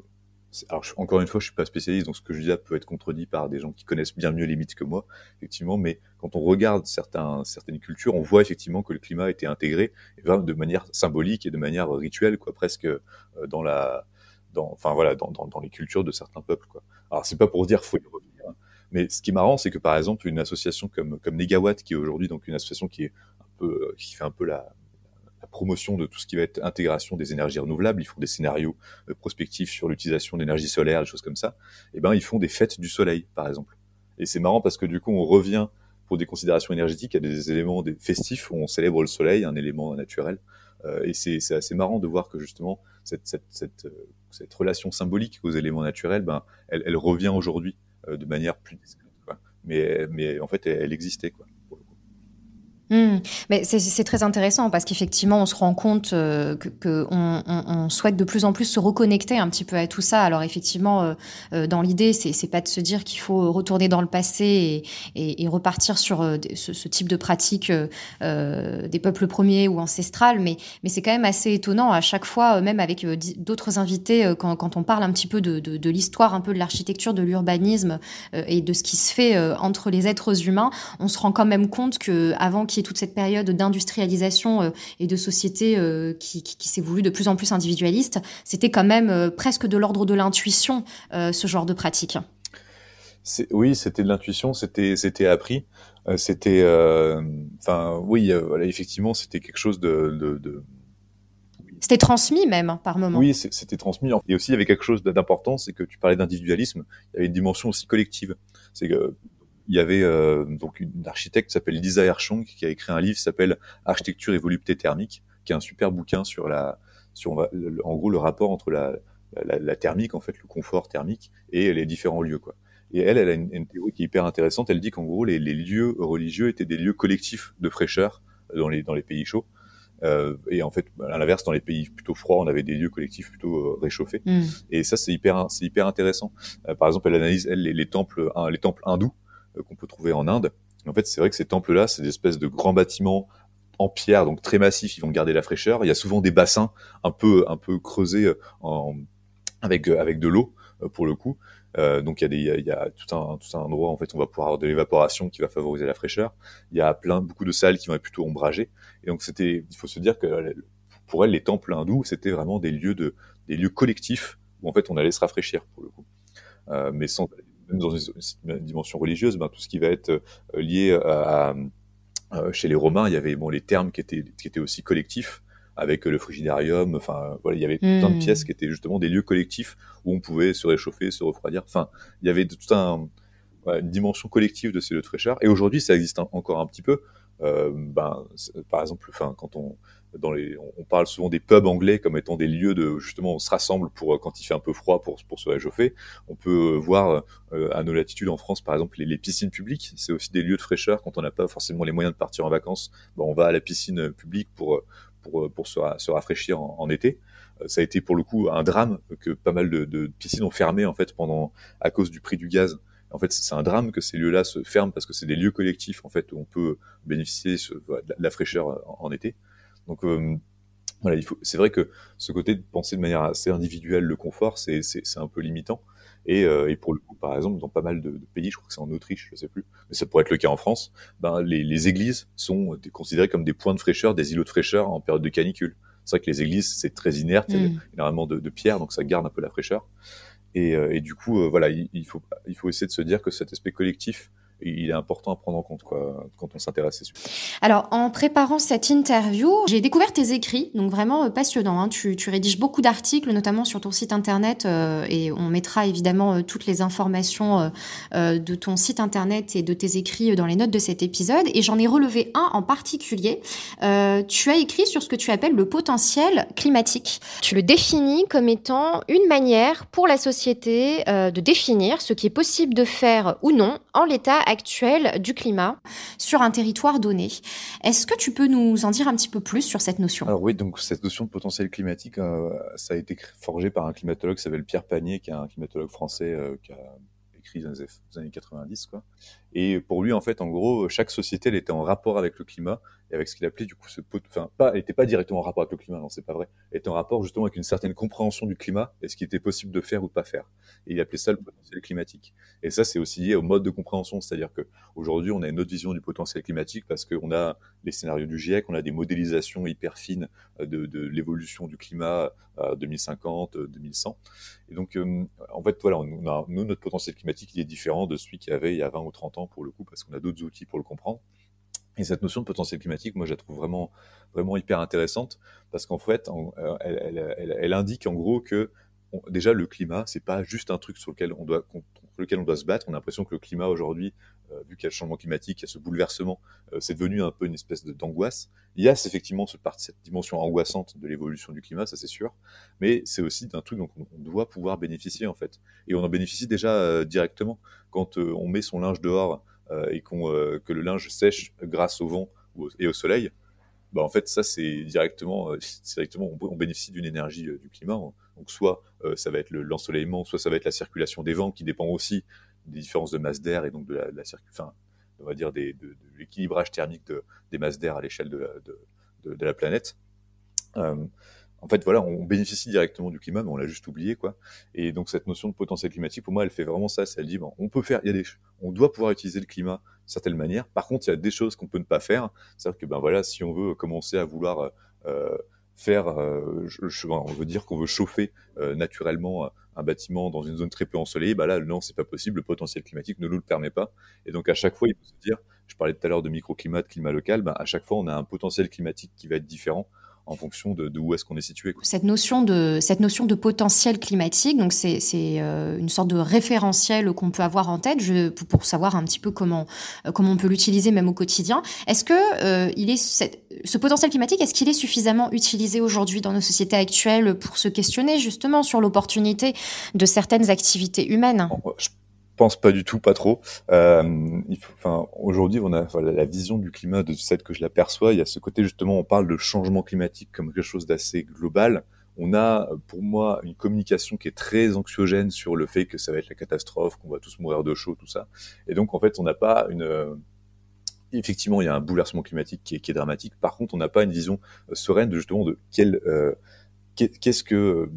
alors encore une fois, je suis pas spécialiste, donc ce que je dis là peut être contredit par des gens qui connaissent bien mieux les mythes que moi, effectivement. Mais quand on regarde certaines cultures, on voit effectivement que le climat a été intégré de manière symbolique et de manière rituelle, quoi, presque euh, dans la, dans, enfin voilà, dans, les cultures de certains peuples, quoi. Alors c'est pas pour dire faut y revenir, hein. mais ce qui est marrant, c'est que par exemple une association comme comme Negawatt, qui est aujourd'hui donc une association qui est un peu, qui fait un peu la promotion de tout ce qui va être intégration des énergies renouvelables, ils font des scénarios euh, prospectifs sur l'utilisation d'énergie solaire, des choses comme ça, et eh ben ils font des fêtes du soleil, par exemple. Et c'est marrant parce que du coup, on revient pour des considérations énergétiques à des éléments des festifs où on célèbre le soleil, un élément naturel. Euh, et c'est assez marrant de voir que justement cette, cette, cette, euh, relation symbolique aux éléments naturels, ben, elle, revient aujourd'hui de manière plus discrète. Mais, mais en fait, elle, elle existait. Quoi. Mmh. Mais c'est très intéressant parce qu'effectivement, on se rend compte euh, que, on, souhaite de plus en plus se reconnecter un petit peu à tout ça. Alors effectivement, euh, euh dans l'idée, c'est pas de se dire qu'il faut retourner dans le passé et, repartir sur euh, ce, type de pratique des peuples premiers ou ancestrales, mais, c'est quand même assez étonnant à chaque fois, même avec d'autres invités, quand, on parle un petit peu de, de, l'histoire, un peu de l'architecture, de l'urbanisme et de ce qui se fait entre les êtres humains, on se rend quand même compte que avant qu'il toute cette période d'industrialisation et de société qui, qui, s'est voulu de plus en plus individualiste, c'était quand même presque de l'ordre de l'intuition, ce genre de pratique. Oui, c'était de l'intuition, c'était c'était appris, c'était, enfin oui, voilà, effectivement, c'était quelque chose de, de, de c'était transmis même hein, par moment. Oui, c'était transmis. Et aussi, il y avait quelque chose d'important, c'est que tu parlais d'individualisme. Il y avait une dimension aussi collective. C'est que il y avait euh, donc une architecte qui s'appelle Lisa Herschong qui a écrit un livre qui s'appelle Architecture et volupté thermique, qui est un super bouquin sur la, sur en gros le rapport entre la, la, la, thermique en fait, le confort thermique et les différents lieux quoi. Et elle, elle a une, une théorie qui est hyper intéressante. Elle dit qu'en gros les, les lieux religieux étaient des lieux collectifs de fraîcheur dans les dans les pays chauds euh, et en fait, à l'inverse, dans les pays plutôt froids, on avait des lieux collectifs plutôt euh, réchauffés. Mm. Et ça, c'est hyper, c'est hyper intéressant. Euh, par exemple, elle analyse elle, les, temples, les temples hindous qu'on peut trouver en Inde. En fait, c'est vrai que ces temples-là, c'est des espèces de grands bâtiments en pierre, donc très massifs. Ils vont garder la fraîcheur. Il y a souvent des bassins un peu, un peu creusés en, avec, avec de l'eau pour le coup. Euh, donc il y a, il y a, tout, un, tout un endroit en fait on va pouvoir avoir de l'évaporation qui va favoriser la fraîcheur. Il y a plein beaucoup de salles qui vont être plutôt ombragées. Et donc c'était, il faut se dire que pour elle les temples hindous c'était vraiment des lieux de des lieux collectifs où en fait on allait se rafraîchir pour le coup. Euh, mais sans même dans une, dimension religieuse, ben, tout ce qui va être euh, lié à, à, chez les Romains, il y avait bon les termes qui étaient qui étaient aussi collectifs avec le frigidarium. Enfin, voilà, il y avait plein de hmm. pièces qui étaient justement des lieux collectifs où on pouvait se réchauffer, se refroidir. Enfin, il y avait tout un une dimension collective de ces lieux de fraîcheur. Et aujourd'hui, ça existe encore un petit peu. Euh, ben, par exemple, enfin, quand on on parle souvent des pubs anglais comme étant des lieux de justement on se rassemble pour quand il fait un peu froid pour se réchauffer. On peut voir euh, à nos latitudes en France, par exemple, les, piscines publiques. C'est aussi des lieux de fraîcheur quand on n'a pas forcément les moyens de partir en vacances. On va à la piscine publique pour euh, se, rafraîchir en, été. Euh, ça a été pour le coup un drame que pas mal de, piscines ont fermé en fait à cause du prix du gaz. En fait, c'est un drame que ces lieux-là se ferment parce que c'est des lieux collectifs en fait où on peut bénéficier de la fraîcheur euh, en, été. Donc voilà, il faut. C'est vrai que ce côté de penser de manière assez individuelle le confort, c'est un peu limitant. Et, euh, et, pour le coup, par exemple, dans pas mal de, de pays, je crois que c'est en Autriche, je sais plus, mais ça pourrait être le cas en France, ben, les, les églises sont considérées comme des points de fraîcheur, des îlots de fraîcheur en période de canicule. C'est vrai que les églises, c'est très inerte, il y a mm. énormément de, de pierres, donc ça garde un peu la fraîcheur. Et, euh, et du coup, euh, voilà, il, il, faut, il faut essayer de se dire que cet aspect collectif il est important à prendre en compte quand on s'intéresse à ces Alors, en préparant cette interview, j'ai découvert tes écrits, donc vraiment euh, passionnant. Hein. Tu, tu, rédiges beaucoup d'articles, notamment sur ton site internet, euh, et on mettra évidemment euh, toutes les informations de ton site internet et de tes écrits dans les notes de cet épisode. Et j'en ai relevé un en particulier. tu as écrit sur ce que tu appelles le potentiel climatique. Tu le définis comme étant une manière pour la société de définir ce qui est possible de faire ou non en l'état actuelle du climat sur un territoire donné. Est-ce que tu peux nous en dire un petit peu plus sur cette notion? Alors oui, donc cette notion de potentiel climatique, euh, ça a été forgé par un climatologue qui s'appelle Pierre Panier, qui est un climatologue français euh, qui a écrit dans les années 90. Quoi. Et pour lui, en fait, en gros, chaque société, elle était en rapport avec le climat et avec ce qu'il appelait du coup ce pot... enfin pas, elle était pas directement en rapport avec le climat, non, c'est pas vrai. Était en rapport justement avec une certaine compréhension du climat et ce qui était possible de faire ou de pas faire. Et il appelait ça le potentiel climatique. Et ça, c'est aussi lié au mode de compréhension, c'est-à-dire que aujourd'hui, on a une autre vision du potentiel climatique parce qu'on a les scénarios du GIEC, on a des modélisations hyper fines euh, de, de l'évolution du climat à 2050, 2100. Et donc, euh, en fait, voilà, on a, nous, notre potentiel climatique, il est différent de celui qu'il y avait il y a 20 ou 30 ans pour le coup, parce qu'on a d'autres outils pour le comprendre. Et cette notion de potentiel climatique, moi, je la trouve vraiment, vraiment hyper intéressante parce qu'en fait, euh, elle, elle, indique en gros que déjà le climat, c'est pas juste un truc sur lequel on doit, contre lequel on doit se battre. On a l'impression que le climat aujourd'hui, euh, vu qu'il y a le changement climatique, il y a ce bouleversement, euh, c'est devenu un peu une espèce d'angoisse. Il y a effectivement ce cette dimension angoissante de l'évolution du climat, ça c'est sûr, mais c'est aussi d'un truc dont on, doit pouvoir bénéficier en fait. Et on en bénéficie déjà directement quand on met son linge dehors et qu'on euh, que le linge sèche grâce au vent et au soleil, bah en fait ça c'est directement, euh, directement on, bénéficie d'une énergie du climat. Donc soit ça va être l'ensoleillement, soit ça va être la circulation des vents qui dépend aussi des différences de masse d'air et donc de la, la enfin, on va dire des, de, de l'équilibrage thermique de, des masses d'air à l'échelle de, de, de, la planète. Euh, en fait, voilà, on bénéficie directement du climat, mais on l'a juste oublié, quoi. Et donc, cette notion de potentiel climatique, pour moi, elle fait vraiment ça. Elle dit, bon, on peut faire, il y a des, on doit pouvoir utiliser le climat de certaines manières. Par contre, il y a des choses qu'on peut ne pas faire. C'est-à-dire que, ben voilà, si on veut commencer à vouloir euh, faire, euh, je, on veut dire qu'on veut chauffer euh, naturellement un bâtiment dans une zone très peu ensoleillée, bah là, non, c'est pas possible. Le potentiel climatique ne nous le permet pas. Et donc, à chaque fois, il faut se dire, je parlais tout à l'heure de microclimat, de climat local, bah, à chaque fois, on a un potentiel climatique qui va être différent en fonction de, où est-ce qu'on est situé. Cette notion de cette notion de potentiel climatique, donc c'est euh, une sorte de référentiel qu'on peut avoir en tête je, pour, savoir un petit peu comment euh, comment on peut l'utiliser même au quotidien. Est-ce que euh, il est ce potentiel climatique, est-ce qu'il est suffisamment utilisé aujourd'hui dans nos sociétés actuelles pour se questionner justement sur l'opportunité de certaines activités humaines? Pense pas du tout, pas trop. Euh, enfin, aujourd'hui, on a la vision du climat de celle que je l'aperçois. Il y a ce côté justement, on parle de changement climatique comme quelque chose d'assez global. On a, pour moi, une communication qui est très anxiogène sur le fait que ça va être la catastrophe, qu'on va tous mourir de chaud, tout ça. Et donc, en fait, on n'a pas une effectivement, il y a un bouleversement climatique qui est, qui est dramatique. Par contre, on n'a pas une vision euh, sereine de justement de quel euh, qu'est-ce que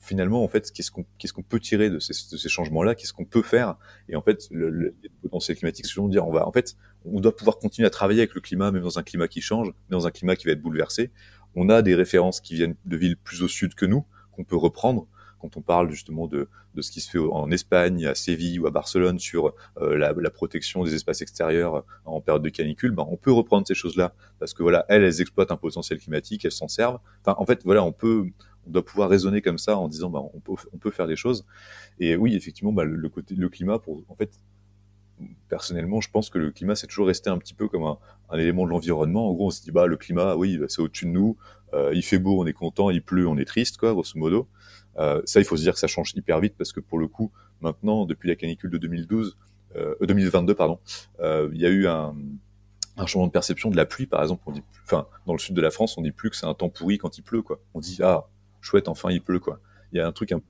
finalement en fait qu'est-ce qu'on peut tirer de ces, de ces changements-là? Qu'est-ce qu'on peut faire? Et en fait le, le potentiel climatique c'est dire on va en fait on doit pouvoir continuer à travailler avec le climat même dans un climat qui change dans un climat qui va être bouleversé. On a des références qui viennent de villes plus au sud que nous qu'on peut reprendre quand on parle justement de, de ce qui se fait en Espagne, à Séville ou à Barcelone sur euh, la, protection des espaces extérieurs euh, en période de canicule, ben, on peut reprendre ces choses-là parce que voilà, elles, exploitent un potentiel climatique, elles s'en servent. Enfin, en fait, voilà, on peut, on doit pouvoir raisonner comme ça en disant, ben, on peut, on peut faire des choses. Et oui, effectivement, ben, le, côté, le climat, pour, en fait, personnellement, je pense que le climat, c'est toujours resté un petit peu comme un, élément de l'environnement. En gros, on se dit, bah, le climat, oui, c'est au-dessus de nous. Euh, il fait beau, on est content. Il pleut, on est triste, quoi, grosso modo. Euh, ça, il faut se dire que ça change hyper vite parce que pour le coup, maintenant, depuis la canicule de 2012, euh, 2022, pardon, euh, il y a eu un, un, changement de perception de la pluie, par exemple. On dit, enfin, dans le sud de la France, on dit plus que c'est un temps pourri quand il pleut, quoi. On dit ah, chouette, enfin il pleut, quoi. Il y a un truc un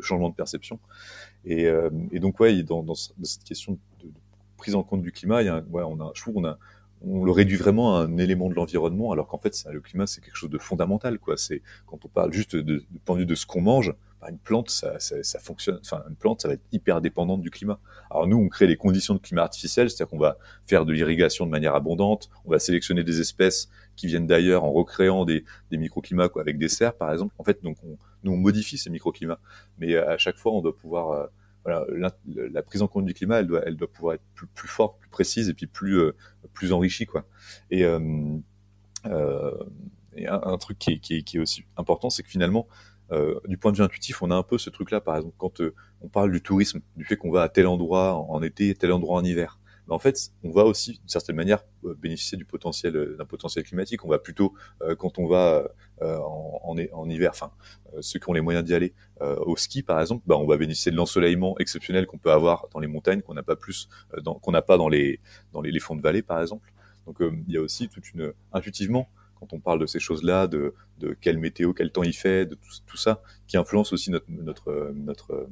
de changement de perception. Et, euh, et donc ouais, dans, dans, cette question de, de, prise en compte du climat, il y a, ouais, on a, je trouve, on a on le réduit vraiment à un élément de l'environnement, alors qu'en fait, le climat, c'est quelque chose de fondamental, quoi. C'est quand on parle juste de, de, de de ce qu'on mange, bah, une plante, ça, ça, ça, fonctionne. Enfin, une plante, ça va être hyper dépendante du climat. Alors nous, on crée les conditions de climat artificiel, c'est-à-dire qu'on va faire de l'irrigation de manière abondante, on va sélectionner des espèces qui viennent d'ailleurs en recréant des, des microclimats, quoi, avec des serres, par exemple. En fait, donc, on, nous, on modifie ces microclimats, mais à chaque fois, on doit pouvoir euh, voilà, la, la, prise en compte du climat, elle doit, elle doit pouvoir être plus, plus forte, plus précise et puis plus, euh, plus enrichie, quoi. Et, euh, euh, un, truc qui est, aussi important, c'est que finalement, euh, du point de vue intuitif, on a un peu ce truc-là, par exemple, quand on parle du tourisme, du fait qu'on va à tel endroit en, en été, tel endroit en hiver. En fait, on va aussi, d'une certaine manière, euh, bénéficier potentiel, d'un potentiel climatique. On va plutôt, quand on va en, hiver, enfin, ceux qui ont les moyens d'y aller, au ski, par exemple, ben, on va bénéficier de l'ensoleillement exceptionnel qu'on peut avoir dans les montagnes, qu'on n'a pas plus, qu'on n'a pas dans les, fonds de vallée, par exemple. Donc, il y a aussi toute une, intuitivement, quand on parle de ces choses-là, de, quelle météo, quel temps il fait, de tout, ça, qui influence aussi notre, notre,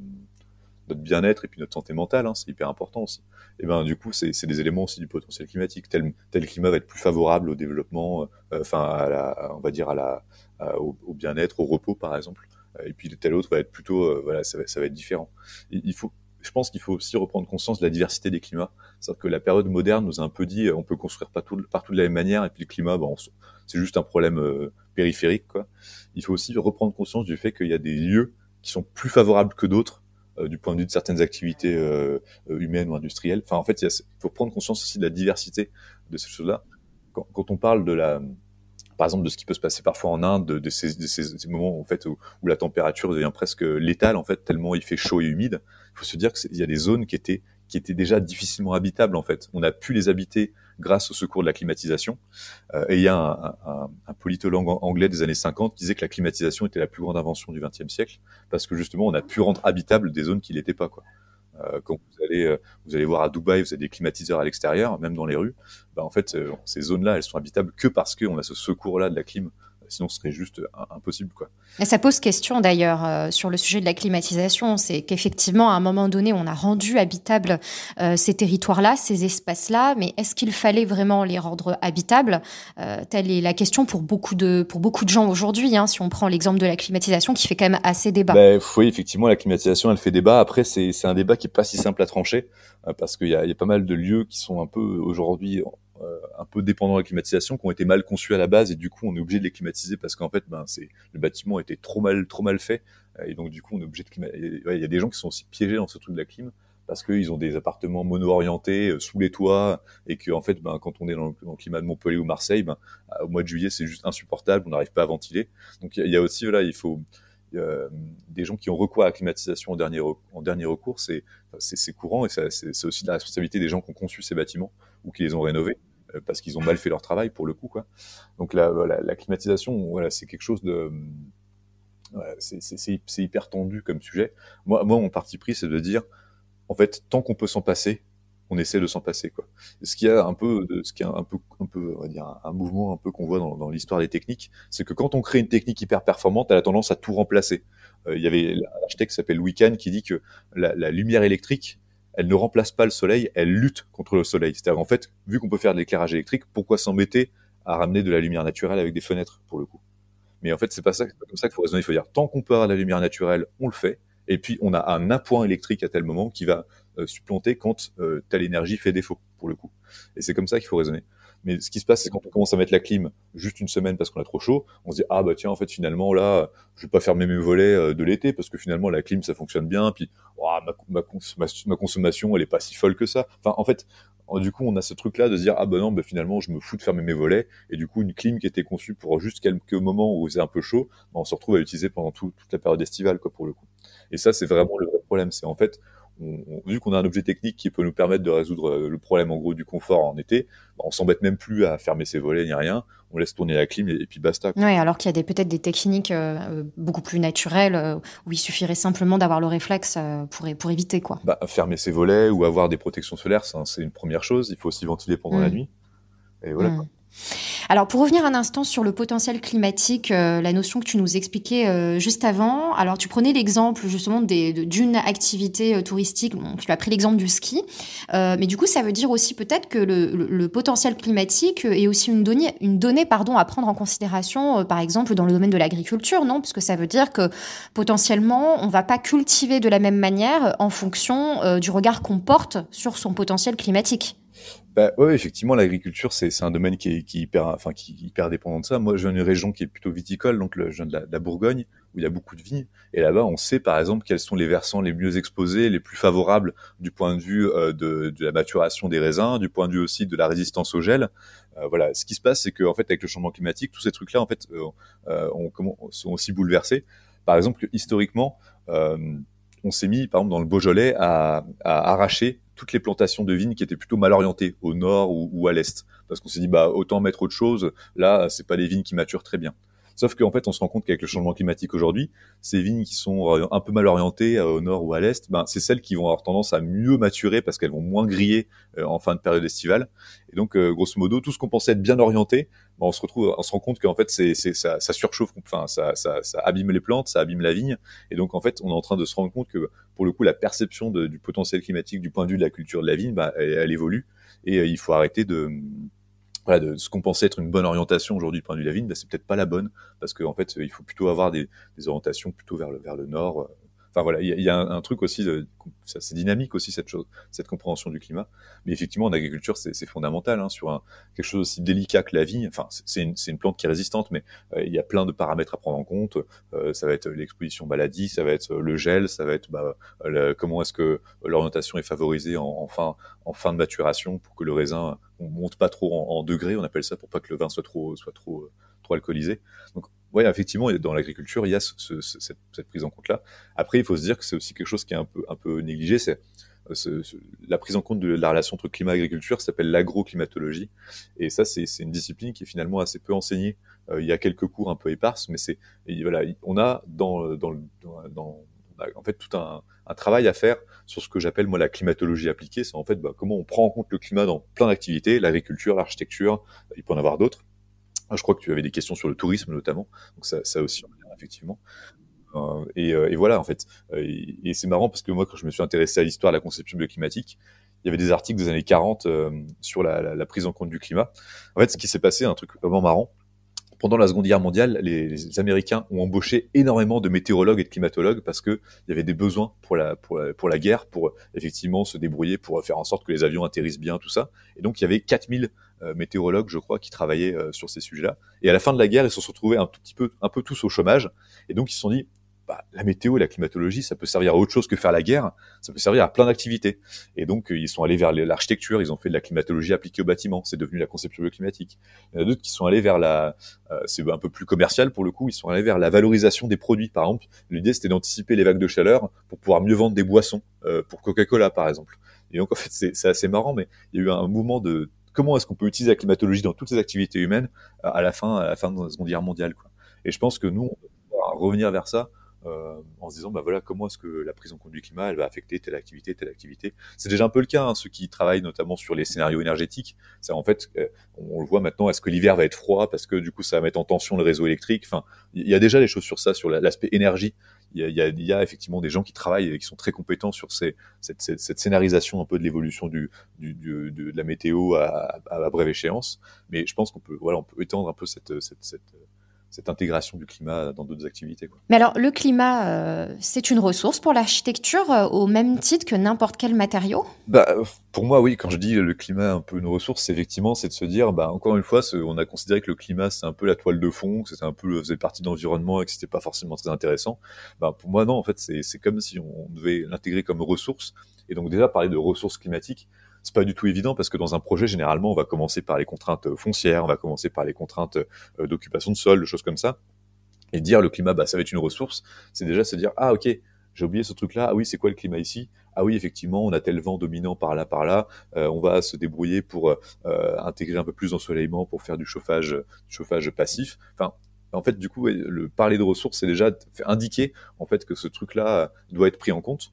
notre bien-être et puis notre santé mentale, hein, c'est hyper important aussi. Et ben du coup, c'est des éléments aussi du potentiel climatique. Tel, climat va être plus favorable au développement, euh, enfin à on va dire à la, au, bien-être, au repos par exemple. Et puis tel autre va être plutôt, euh, voilà, ça va, être différent. Il, faut, je pense qu'il faut aussi reprendre conscience de la diversité des climats. C'est-à-dire que la période moderne nous a un peu dit, on peut construire partout, partout de la même manière, et puis le climat, c'est juste un problème euh, périphérique. Il faut aussi reprendre conscience du fait qu'il y a des lieux qui sont plus favorables que d'autres euh, du point de vue de certaines activités euh, humaines ou industrielles. Enfin, en fait, il faut prendre conscience aussi de la diversité de ces choses-là. Quand, on parle de la, par exemple, de ce qui peut se passer parfois en Inde, de, ces, moments en fait où, où, la température devient presque létale, en fait, tellement il fait chaud et humide. Il faut se dire qu'il y a des zones qui étaient qui étaient déjà difficilement habitables en fait. On a pu les habiter grâce au secours de la climatisation. Euh, et il y a un, politologue anglais des années 50 qui disait que la climatisation était la plus grande invention du XXe siècle parce que justement on a pu rendre habitables des zones qui l'étaient pas quoi. Euh, quand vous allez, euh, vous allez voir à Dubaï, vous avez des climatiseurs à l'extérieur, même dans les rues. Bah, en fait, ces zones-là, elles sont habitables que parce qu'on a ce secours-là de la clim sinon ce serait juste impossible quoi. Et ça pose question d'ailleurs euh, sur le sujet de la climatisation, c'est qu'effectivement à un moment donné on a rendu habitables euh, ces territoires-là, ces espaces-là, mais est-ce qu'il fallait vraiment les rendre habitables? Euh, Telle est la question pour beaucoup de pour beaucoup de gens aujourd'hui. Hein, si on prend l'exemple de la climatisation qui fait quand même assez débat. Ben, oui, effectivement la climatisation elle fait débat. Après c'est un débat qui est pas si simple à trancher parce qu'il y a, y a pas mal de lieux qui sont un peu aujourd'hui euh, un peu dépendants de la climatisation, qui ont été mal conçus à la base, et du coup on est obligé de les climatiser parce qu'en fait, ben, c'est le bâtiment était trop mal, trop mal fait, et donc du coup on est obligé de climatiser. Il y a des gens qui sont aussi piégés dans ce truc de la clim parce qu'ils ont des appartements mono-orientés euh, sous les toits et que en fait, ben, quand on est dans le, climat de Montpellier ou Marseille, ben, au mois de juillet c'est juste insupportable, on n'arrive pas à ventiler. Donc il y, a aussi il faut des gens qui ont recours à la climatisation en dernier, en dernier recours, c'est courant et c'est aussi la responsabilité des gens qui ont conçu ces bâtiments ou qui les ont rénovés. Euh, parce qu'ils ont mal fait leur travail pour le coup quoi. Donc la, climatisation, voilà, c'est quelque chose de c'est hyper tendu comme sujet. Moi, moi, mon parti pris, c'est de dire, en fait, tant qu'on peut s'en passer, on essaie de s'en passer, quoi. Ce qui a un peu, ce qui un peu, un peu, on va dire, un, mouvement un peu qu'on voit dans, dans l'histoire des techniques, c'est que quand on crée une technique hyper performante, elle a tendance à tout remplacer. Euh, il y avait un architecte qui s'appelle Louis qui dit que la, la lumière électrique, elle ne remplace pas le soleil, elle lutte contre le soleil. C'est-à-dire en fait, vu qu'on peut faire de l'éclairage électrique, pourquoi s'embêter à ramener de la lumière naturelle avec des fenêtres pour le coup? Mais en fait, c'est pas ça, pas comme ça qu'il faut raisonner. Il faut dire tant qu'on peut avoir de la lumière naturelle, on le fait. Et puis on a un appoint électrique à tel moment qui va euh, supplanter quand euh, telle énergie fait défaut pour le coup. Et c'est comme ça qu'il faut raisonner. Mais ce qui se passe, c'est quand on commence à mettre la clim juste une semaine parce qu'on a trop chaud, on se dit ah bah tiens en fait finalement là, je vais pas fermer mes volets euh, de l'été parce que finalement la clim ça fonctionne bien, puis oh, ma, consommation elle est pas si folle que ça. Enfin en fait, du coup on a ce truc là de se dire ah bah non bah finalement je me fous de fermer mes volets et du coup une clim qui était conçue pour juste quelques moments où c'est un peu chaud, bah, on se retrouve à l'utiliser pendant toute la période estivale quoi pour le coup. Et ça c'est vraiment le vrai problème, c'est en fait vu qu'on a un objet technique qui peut nous permettre de résoudre euh, le problème en gros du confort en été, bah, on s'embête même plus à fermer ses volets ni rien. On laisse tourner la clim et, puis basta. Oui, alors qu'il y a peut-être des techniques euh, euh, beaucoup plus naturelles où il suffirait simplement d'avoir le réflexe pour, pour éviter quoi. Bah, fermer ses volets ou avoir des protections solaires, c'est une première chose. Il faut aussi ventiler pendant la mmh. nuit. Et voilà. Mmh. Alors pour revenir un instant sur le potentiel climatique, euh, la notion que tu nous expliquais euh, juste avant, alors tu prenais l'exemple justement d'une activité euh, touristique, tu as pris l'exemple du ski, mais du coup ça veut dire aussi peut-être que le, potentiel climatique est aussi une donnée, une donnée pardon, à prendre en considération par exemple dans le domaine de l'agriculture, non? Parce que ça veut dire que potentiellement on ne va pas cultiver de la même manière en fonction du regard qu'on porte sur son potentiel climatique. Bah, ouais, effectivement, l'agriculture, c'est, un domaine qui est, qui est hyper, enfin, qui est hyper dépendant de ça. Moi, je viens d'une région qui est plutôt viticole, donc le, je viens de la, Bourgogne, où il y a beaucoup de vignes. Et là-bas, on sait, par exemple, quels sont les versants les mieux exposés, les plus favorables du point de vue euh, de, de, la maturation des raisins, du point de vue aussi de la résistance au gel. Euh, voilà. Ce qui se passe, c'est que, en fait, avec le changement climatique, tous ces trucs-là, en fait, euh, euh on, comment, sont aussi bouleversés. Par exemple, historiquement, on s'est mis, par exemple, dans le Beaujolais, à, à arracher toutes les plantations de vignes qui étaient plutôt mal orientées au nord ou, à l'est, parce qu'on s'est dit bah autant mettre autre chose. Là, c'est pas des vignes qui maturent très bien. Sauf qu'en fait, on se rend compte qu'avec le changement climatique aujourd'hui, ces vignes qui sont euh, un peu mal orientées euh, au nord ou à l'est, ben, c'est celles qui vont avoir tendance à mieux maturer parce qu'elles vont moins griller euh, en fin de période estivale. Et donc, grosso modo, tout ce qu'on pensait être bien orienté, ben, on se retrouve, on se rend compte qu'en fait, c'est, c'est ça, ça, surchauffe, enfin, ça, ça, ça, abîme les plantes, ça abîme la vigne. Et donc, en fait, on est en train de se rendre compte que, pour le coup, la perception de, du potentiel climatique du point de vue de la culture de la vigne, ben, elle évolue. Et il faut arrêter de voilà, de ce qu'on pensait être une bonne orientation aujourd'hui du point de vue de la vigne, bah, c'est peut-être pas la bonne, parce qu'en en fait, il faut plutôt avoir des, orientations plutôt vers le, vers le nord. Euh, enfin voilà, il y, a, un, truc aussi, c'est dynamique aussi cette chose, cette compréhension du climat. Mais effectivement, en agriculture, c'est fondamental hein, sur quelque chose aussi délicat que la vigne. Enfin, c'est une, plante qui est résistante, mais euh, il y a plein de paramètres à prendre en compte. Euh, ça va être l'exposition maladie, ça va être le gel, ça va être bah, comment est-ce que l'orientation est favorisée en, en, fin, en de maturation pour que le raisin on monte pas trop en, degrés, on appelle ça pour pas que le vin soit trop soit trop alcoolisé. Ouais, effectivement, dans l'agriculture, il y a ce, cette, cette, prise en compte là. Après, il faut se dire que c'est aussi quelque chose qui est un peu un peu négligé, c'est la prise en compte de la relation entre climat et agriculture s'appelle l'agroclimatologie. Et ça, c'est une discipline qui est finalement assez peu enseignée. Euh, il y a quelques cours un peu éparses, mais c'est voilà, on a dans, dans, dans, en fait tout un, un, travail à faire sur ce que j'appelle moi la climatologie appliquée. C'est en fait bah, comment on prend en compte le climat dans plein d'activités, l'agriculture, l'architecture, il peut en avoir d'autres. Je crois que tu avais des questions sur le tourisme notamment, donc ça, aussi effectivement. Euh, et, et, voilà en fait. Et, et c'est marrant parce que moi quand je me suis intéressé à l'histoire de la conception bioclimatique, il y avait des articles des années 40 euh, sur la, prise en compte du climat. En fait, ce qui s'est passé, un truc vraiment marrant, pendant la Seconde Guerre mondiale, les, Américains ont embauché énormément de météorologues et de climatologues parce que il y avait des besoins pour la, pour pour la guerre, pour effectivement se débrouiller, pour faire en sorte que les avions atterrissent bien, tout ça. Et donc, il y avait 4000 euh, météorologues, je crois, qui travaillaient euh, sur ces sujets-là. Et à la fin de la guerre, ils se sont retrouvés un tout petit peu, un peu tous au chômage. Et donc, ils se sont dit, bah, la météo et la climatologie, ça peut servir à autre chose que faire la guerre, ça peut servir à plein d'activités. Et donc, euh, ils sont allés vers l'architecture, ils ont fait de la climatologie appliquée au bâtiment, c'est devenu la conception bioclimatique. Il y en a d'autres qui sont allés vers la, euh, c'est un peu plus commercial pour le coup, ils sont allés vers la valorisation des produits. Par exemple, l'idée c'était d'anticiper les vagues de chaleur pour pouvoir mieux vendre des boissons, euh, pour Coca-Cola par exemple. Et donc, en fait, c'est assez marrant, mais il y a eu un mouvement de comment est-ce qu'on peut utiliser la climatologie dans toutes les activités humaines à la fin, à la fin de la Seconde Guerre mondiale. Et je pense que nous, on va revenir vers ça euh, en se disant bah voilà comment est-ce que la prise en compte du climat va affecter telle activité telle activité. C'est déjà un peu le cas hein, ceux qui travaillent notamment sur les scénarios énergétiques. C'est en fait euh, on, le voit maintenant est-ce que l'hiver va être froid parce que du coup ça va mettre en tension le réseau électrique? Enfin il y a déjà des choses sur ça sur l'aspect énergie. Il y, a, il, y a, effectivement des gens qui travaillent et qui sont très compétents sur cette, scénarisation un peu de l'évolution de, la météo à, brève échéance. Mais je pense qu'on peut, voilà, on peut étendre un peu cette, cette intégration du climat dans d'autres activités. Quoi. Mais alors, le climat, euh, c'est une ressource pour l'architecture euh, au même titre que n'importe quel matériau? Bah, Pour moi, oui. Quand je dis le climat un peu une ressource, effectivement, c'est de se dire, bah, encore une fois, on a considéré que le climat, c'est un peu la toile de fond, que c'était un peu faisait partie de l'environnement et que c'était pas forcément très intéressant. Bah, pour moi, non. En fait, c'est comme si on devait l'intégrer comme ressource. Et donc déjà, parler de ressources climatiques, c'est pas du tout évident parce que dans un projet, généralement, on va commencer par les contraintes euh, foncières, on va commencer par les contraintes euh, d'occupation de sol, de choses comme ça. Et dire le climat, bah, ça va être une ressource, c'est déjà se dire, ah, ok, j'ai oublié ce truc-là. Ah oui, c'est quoi le climat ici? Ah oui, effectivement, on a tel vent dominant par là, par là. Euh, on va se débrouiller pour intégrer un peu plus d'ensoleillement pour faire du chauffage, chauffage passif. Enfin, en fait, du coup, le parler de ressources, c'est déjà indiquer en fait que ce truc-là doit être pris en compte.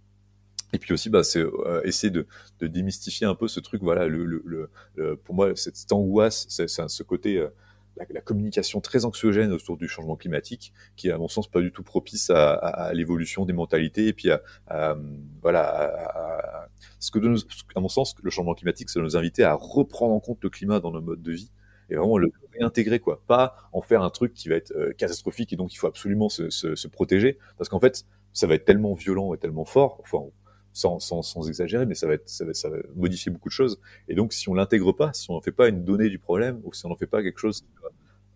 Et puis aussi, bah, c'est euh, essayer de, de, démystifier un peu ce truc. Voilà, le, le, le pour moi, cette, cette angoisse, c'est ce côté, euh, la, la, communication très anxiogène autour du changement climatique, qui est à mon sens pas du tout propice à, à, à l'évolution des mentalités et puis à, à voilà, ce que de nous, à mon sens, le changement climatique, c'est nous inviter à reprendre en compte le climat dans nos modes de vie et vraiment le réintégrer quoi, pas en faire un truc qui va être euh, catastrophique et donc il faut absolument se, se, se protéger parce qu'en fait ça va être tellement violent et tellement fort. Enfin, sans, sans, sans, exagérer, mais ça va, être, ça, va, ça va modifier beaucoup de choses. Et donc, si on l'intègre pas, si on n'en fait pas une donnée du problème, ou si on n'en fait pas quelque chose qui va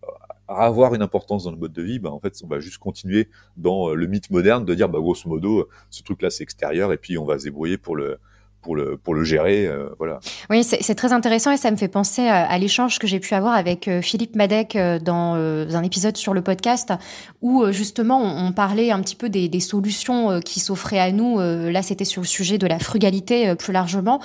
euh, avoir une importance dans le mode de vie, bah, en fait, on va juste continuer dans euh, le mythe moderne de dire, bah, grosso modo, ce truc-là, c'est extérieur, et puis on va se débrouiller pour le, pour le, pour le gérer. Euh, voilà. Oui, c'est très intéressant et ça me fait penser à, à l'échange que j'ai pu avoir avec euh, Philippe Madec euh, dans un épisode sur le podcast où justement on, on parlait un petit peu des, des solutions qui s'offraient à nous. Là, c'était sur le sujet de la frugalité plus largement.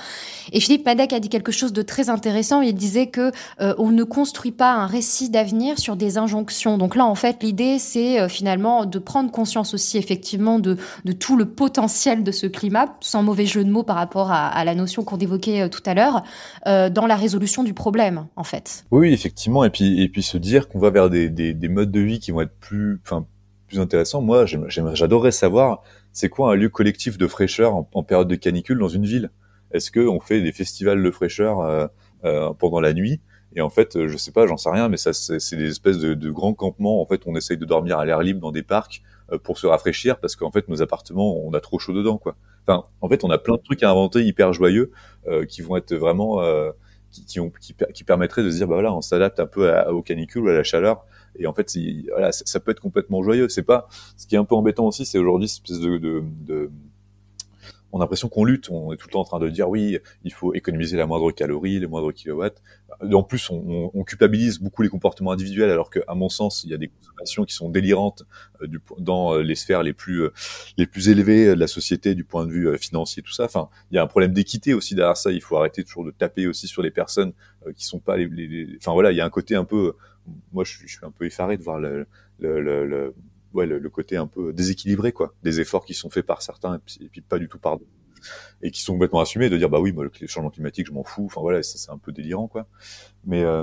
Et Philippe Madec a dit quelque chose de très intéressant. Il disait que on ne construit pas un récit d'avenir sur des injonctions. Donc là, en fait, l'idée, c'est finalement de prendre conscience aussi effectivement de, de tout le potentiel de ce climat, sans mauvais jeu de mots par rapport à, la notion qu'on évoquait euh, tout à l'heure, euh, dans la résolution du problème, en fait. Oui, effectivement, et puis et puis se dire qu'on va vers des, des, des, modes de vie qui vont être plus, plus intéressants. Moi, j'adorerais savoir, c'est quoi un lieu collectif de fraîcheur en, période de canicule dans une ville? Est-ce que on fait des festivals de fraîcheur euh, pendant la nuit? Et en fait, je sais pas, j'en sais rien, mais ça, c'est des espèces de, de, grands campements. En fait, on essaye de dormir à l'air libre dans des parcs pour se rafraîchir parce qu'en fait, nos appartements, on a trop chaud dedans, quoi. En fait, on a plein de trucs à inventer hyper joyeux euh, qui vont être vraiment euh, qui, qui, permettraient de se dire bah voilà, on s'adapte un peu à, au canicule ou à la chaleur. Et en fait, voilà, ça, peut être complètement joyeux. C'est pas ce qui est un peu embêtant aussi, c'est aujourd'hui cette espèce de on a l'impression qu'on lutte, on est tout le temps en train de dire oui, il faut économiser la moindre calorie, les moindres kilowatts. En plus, on, culpabilise beaucoup les comportements individuels, alors qu'à mon sens, il y a des consommations qui sont délirantes euh, dans euh, les sphères les plus euh, les plus élevées de la société du point de vue financier, tout ça. Enfin, il y a un problème d'équité aussi derrière ça. Il faut arrêter toujours de taper aussi sur les personnes qui sont pas les, les, les, Enfin voilà, il y a un côté un peu. Moi, je, je suis un peu effaré de voir le, le, le, le ouais, le, côté un peu déséquilibré, quoi, des efforts qui sont faits par certains et puis, pas du tout par d'autres et qui sont complètement assumés de dire bah oui, moi, le changement climatique, je m'en fous. Enfin voilà, c'est un peu délirant, quoi. Mais euh,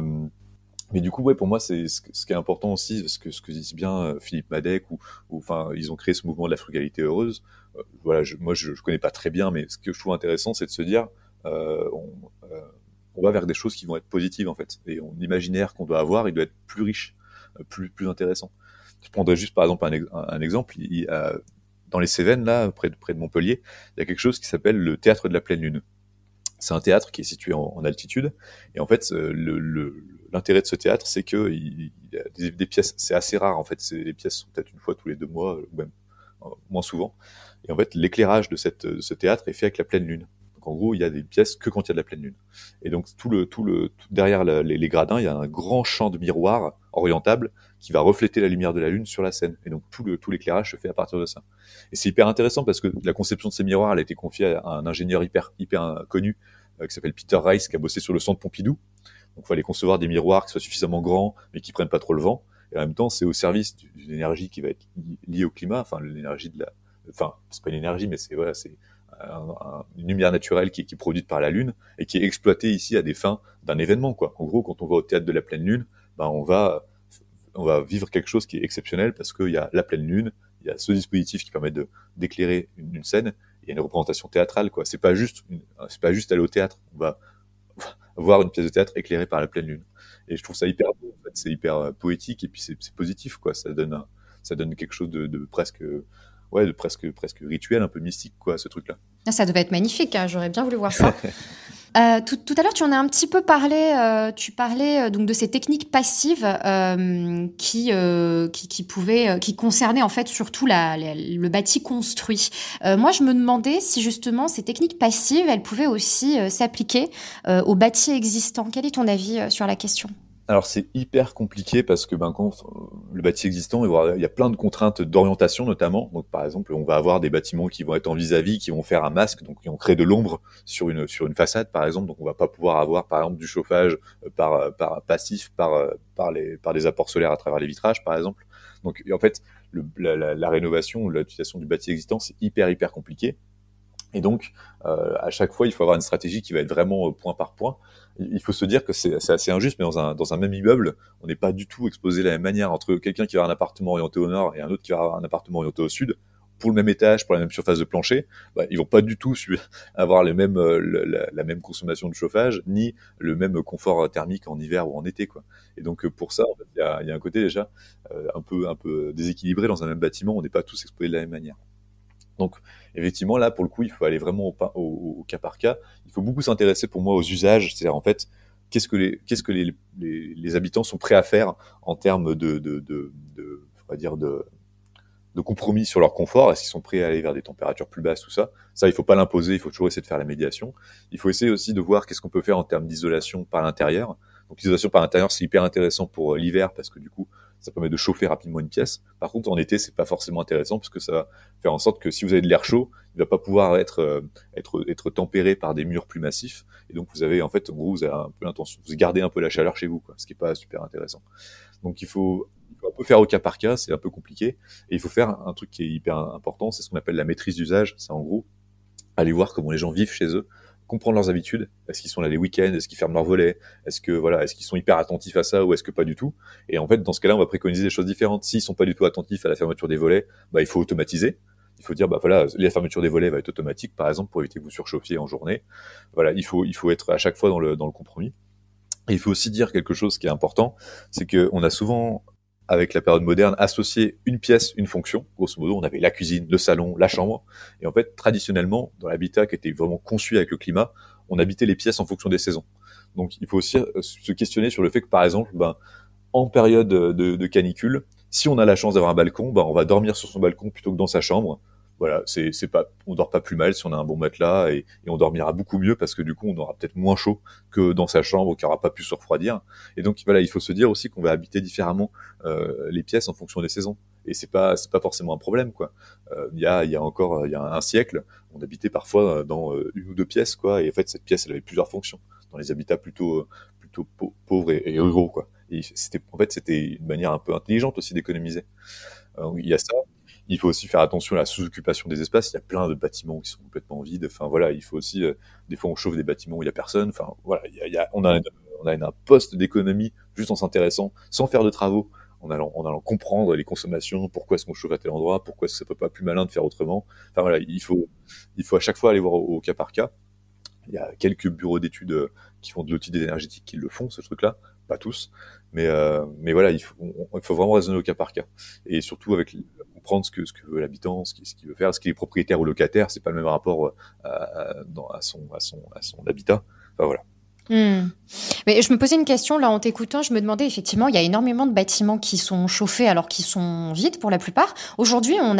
mais du coup, ouais, pour moi, c'est ce, qui est important aussi, ce que ce disent bien Philippe Madec ou, enfin, ils ont créé ce mouvement de la frugalité heureuse. voilà, je, moi, je, je connais pas très bien, mais ce que je trouve intéressant, c'est de se dire, on, va vers des choses qui vont être positives en fait. Et on imaginaire qu'on doit avoir, il doit être plus riche, euh, plus plus intéressant. Je prendrais juste par exemple un, exemple. Il, dans les Cévennes là, près de, près de Montpellier, il y a quelque chose qui s'appelle le théâtre de la pleine lune. C'est un théâtre qui est situé en, altitude. Et en fait, l'intérêt de ce théâtre, c'est que il, y a des, pièces, c'est assez rare en fait. Les pièces sont peut-être une fois tous les deux mois, ou même euh, moins souvent. Et en fait, l'éclairage de, ce théâtre est fait avec la pleine lune en gros, il y a des pièces que quand il y a de la pleine lune. Et donc tout le tout le derrière les, gradins, il y a un grand champ de miroirs orientable qui va refléter la lumière de la lune sur la scène. Et donc tout le tout l'éclairage se fait à partir de ça. Et c'est hyper intéressant parce que la conception de ces miroirs, elle a été confiée à un ingénieur hyper hyper connu euh, qui s'appelle Peter Rice qui a bossé sur le centre Pompidou. Donc il fallait concevoir des miroirs qui soient suffisamment grands mais qui prennent pas trop le vent. Et en même temps, c'est au service d'une énergie qui va être liée au climat, enfin l'énergie de la enfin c'est pas une énergie mais c'est voilà, c'est une lumière naturelle qui, qui, est produite par la Lune et qui est exploitée ici à des fins d'un événement. Quoi. En gros, quand on va au théâtre de la pleine Lune, ben on va on va vivre quelque chose qui est exceptionnel parce qu'il y a la pleine Lune, il y a ce dispositif qui permet de d'éclairer une, scène, il y a une représentation théâtrale. quoi. C'est pas juste c'est pas juste aller au théâtre. On va voir une pièce de théâtre éclairée par la pleine Lune. Et je trouve ça hyper beau. En fait. C'est hyper euh, poétique et puis c'est positif. quoi. Ça donne ça donne quelque chose de, de presque ouais, de presque, presque rituel, un peu mystique, quoi, ce truc-là. Ah, ça devait être magnifique, hein, j'aurais bien voulu voir ça. Euh, tout, tout, à l'heure, tu en as un petit peu parlé. Euh, tu parlais euh, donc de ces techniques passives qui, qui, qui pouvaient, qui concernaient en fait surtout la, le bâti construit. moi, je me demandais si justement ces techniques passives, elles pouvaient aussi s'appliquer au bâti existant. Quel est ton avis sur la question? Alors c'est hyper compliqué parce que ben, quand le bâti existant, il y a plein de contraintes d'orientation notamment. Donc par exemple, on va avoir des bâtiments qui vont être en vis-à-vis, qui vont faire un masque, donc qui vont créer de l'ombre sur une sur une façade par exemple. Donc on va pas pouvoir avoir par exemple du chauffage euh, par euh, par passif par euh, par les par des apports solaires à travers les vitrages par exemple. Donc en fait, la, rénovation, l'utilisation du bâti existant, c'est hyper hyper compliqué. Et donc, euh, à chaque fois, il faut avoir une stratégie qui va être vraiment point par point. Il faut se dire que c'est assez injuste, mais dans un, dans un même immeuble, on n'est pas du tout exposé de la même manière entre quelqu'un qui va avoir un appartement orienté au nord et un autre qui va avoir un appartement orienté au sud. Pour le même étage, pour la même surface de plancher, bah, ils vont pas du tout avoir les mêmes, euh, la, même consommation de chauffage, ni le même confort thermique en hiver ou en été. Quoi. Et donc pour ça, il y, a, y, a, un côté déjà euh, un peu, un peu déséquilibré dans un même bâtiment. On n'est pas tous exposés de la même manière. Donc, effectivement, là, pour le coup, il faut aller vraiment au, cas par cas. Il faut beaucoup s'intéresser, pour moi, aux usages. C'est-à-dire, en fait, qu'est-ce que les, habitants sont prêts à faire en termes de, on va dire, de compromis sur leur confort? Est-ce qu'ils sont prêts à aller vers des températures plus basses, tout ça? Ça, il faut pas l'imposer. Il faut toujours essayer de faire la médiation. Il faut essayer aussi de voir qu'est-ce qu'on peut faire en termes d'isolation par l'intérieur. Donc, l'isolation par l'intérieur, c'est hyper intéressant pour euh, l'hiver parce que du coup, ça permet de chauffer rapidement une pièce. Par contre, en été, c'est pas forcément intéressant parce que ça va faire en sorte que si vous avez de l'air chaud, il va pas pouvoir être euh, être être tempéré par des murs plus massifs. Et donc, vous avez en fait, en gros, vous avez un peu l'intention, vous gardez un peu la chaleur chez vous, quoi, ce qui est pas super intéressant. Donc, il faut, il faut un peu faire au cas par cas, c'est un peu compliqué. Et il faut faire un truc qui est hyper important, c'est ce qu'on appelle la maîtrise d'usage. C'est en gros aller voir comment les gens vivent chez eux comprendre leurs habitudes. Est-ce qu'ils sont là les week-ends? Est-ce qu'ils ferment leurs volets Est-ce que voilà, est-ce qu'ils sont hyper attentifs à ça ou est-ce que pas du tout? Et en fait, dans ce cas-là, on va préconiser des choses différentes. S'ils sont pas du tout attentifs à la fermeture des volets, bah il faut automatiser. Il faut dire bah voilà, la fermeture des volets va être automatique, par exemple, pour éviter que vous surchauffiez en journée. Voilà, il faut il faut être à chaque fois dans le dans le compromis. Et il faut aussi dire quelque chose qui est important, c'est que on a souvent avec la période moderne, associer une pièce, une fonction. Grosso modo, on avait la cuisine, le salon, la chambre. Et en fait, traditionnellement, dans l'habitat qui était vraiment conçu avec le climat, on habitait les pièces en fonction des saisons. Donc, il faut aussi euh, se questionner sur le fait que, par exemple, ben, en période de, canicule, si on a la chance d'avoir un balcon, ben, on va dormir sur son balcon plutôt que dans sa chambre voilà, c'est c'est pas, on dort pas plus mal si on a un bon matelas et, et, on dormira beaucoup mieux parce que du coup on aura peut-être moins chaud que dans sa chambre qui aura pas pu se refroidir. Et donc voilà, il faut se dire aussi qu'on va habiter différemment euh, les pièces en fonction des saisons. Et c'est pas c'est pas forcément un problème quoi. Euh, il y a il y a encore il y a un siècle, on habitait parfois dans euh, une ou deux pièces quoi. Et en fait cette pièce elle avait plusieurs fonctions dans les habitats plutôt plutôt pauvres et, ruraux quoi. Et c'était en fait c'était une manière un peu intelligente aussi d'économiser. il y a ça. Il faut aussi faire attention à la sous-occupation des espaces. Il y a plein de bâtiments qui sont complètement vides. Enfin voilà, il faut aussi, euh, des fois on chauffe des bâtiments où il y a personne. Enfin voilà, il y a, on a on a un poste d'économie juste en s'intéressant, sans faire de travaux, en allant, en allant comprendre les consommations, pourquoi est-ce qu'on chauffe à tel endroit, pourquoi est-ce que ça peut pas plus malin de faire autrement. Enfin voilà, il faut, il faut à chaque fois aller voir au, cas par cas. Il y a quelques bureaux d'études euh, qui font de l'audit énergétique qui le font, ce truc-là, pas tous, mais euh, mais voilà, il faut, il faut vraiment raisonner au cas par cas et surtout avec comprendre ce que ce que veut l'habitant, ce qu'il veut faire, ce qu'il est propriétaire ou locataire, c'est pas le même rapport euh, à, à, son à son à son habitat. Enfin voilà. Hmm. Mais je me posais une question là en t'écoutant, je me demandais effectivement, il y a énormément de bâtiments qui sont chauffés alors qu'ils sont vides pour la plupart. Aujourd'hui, on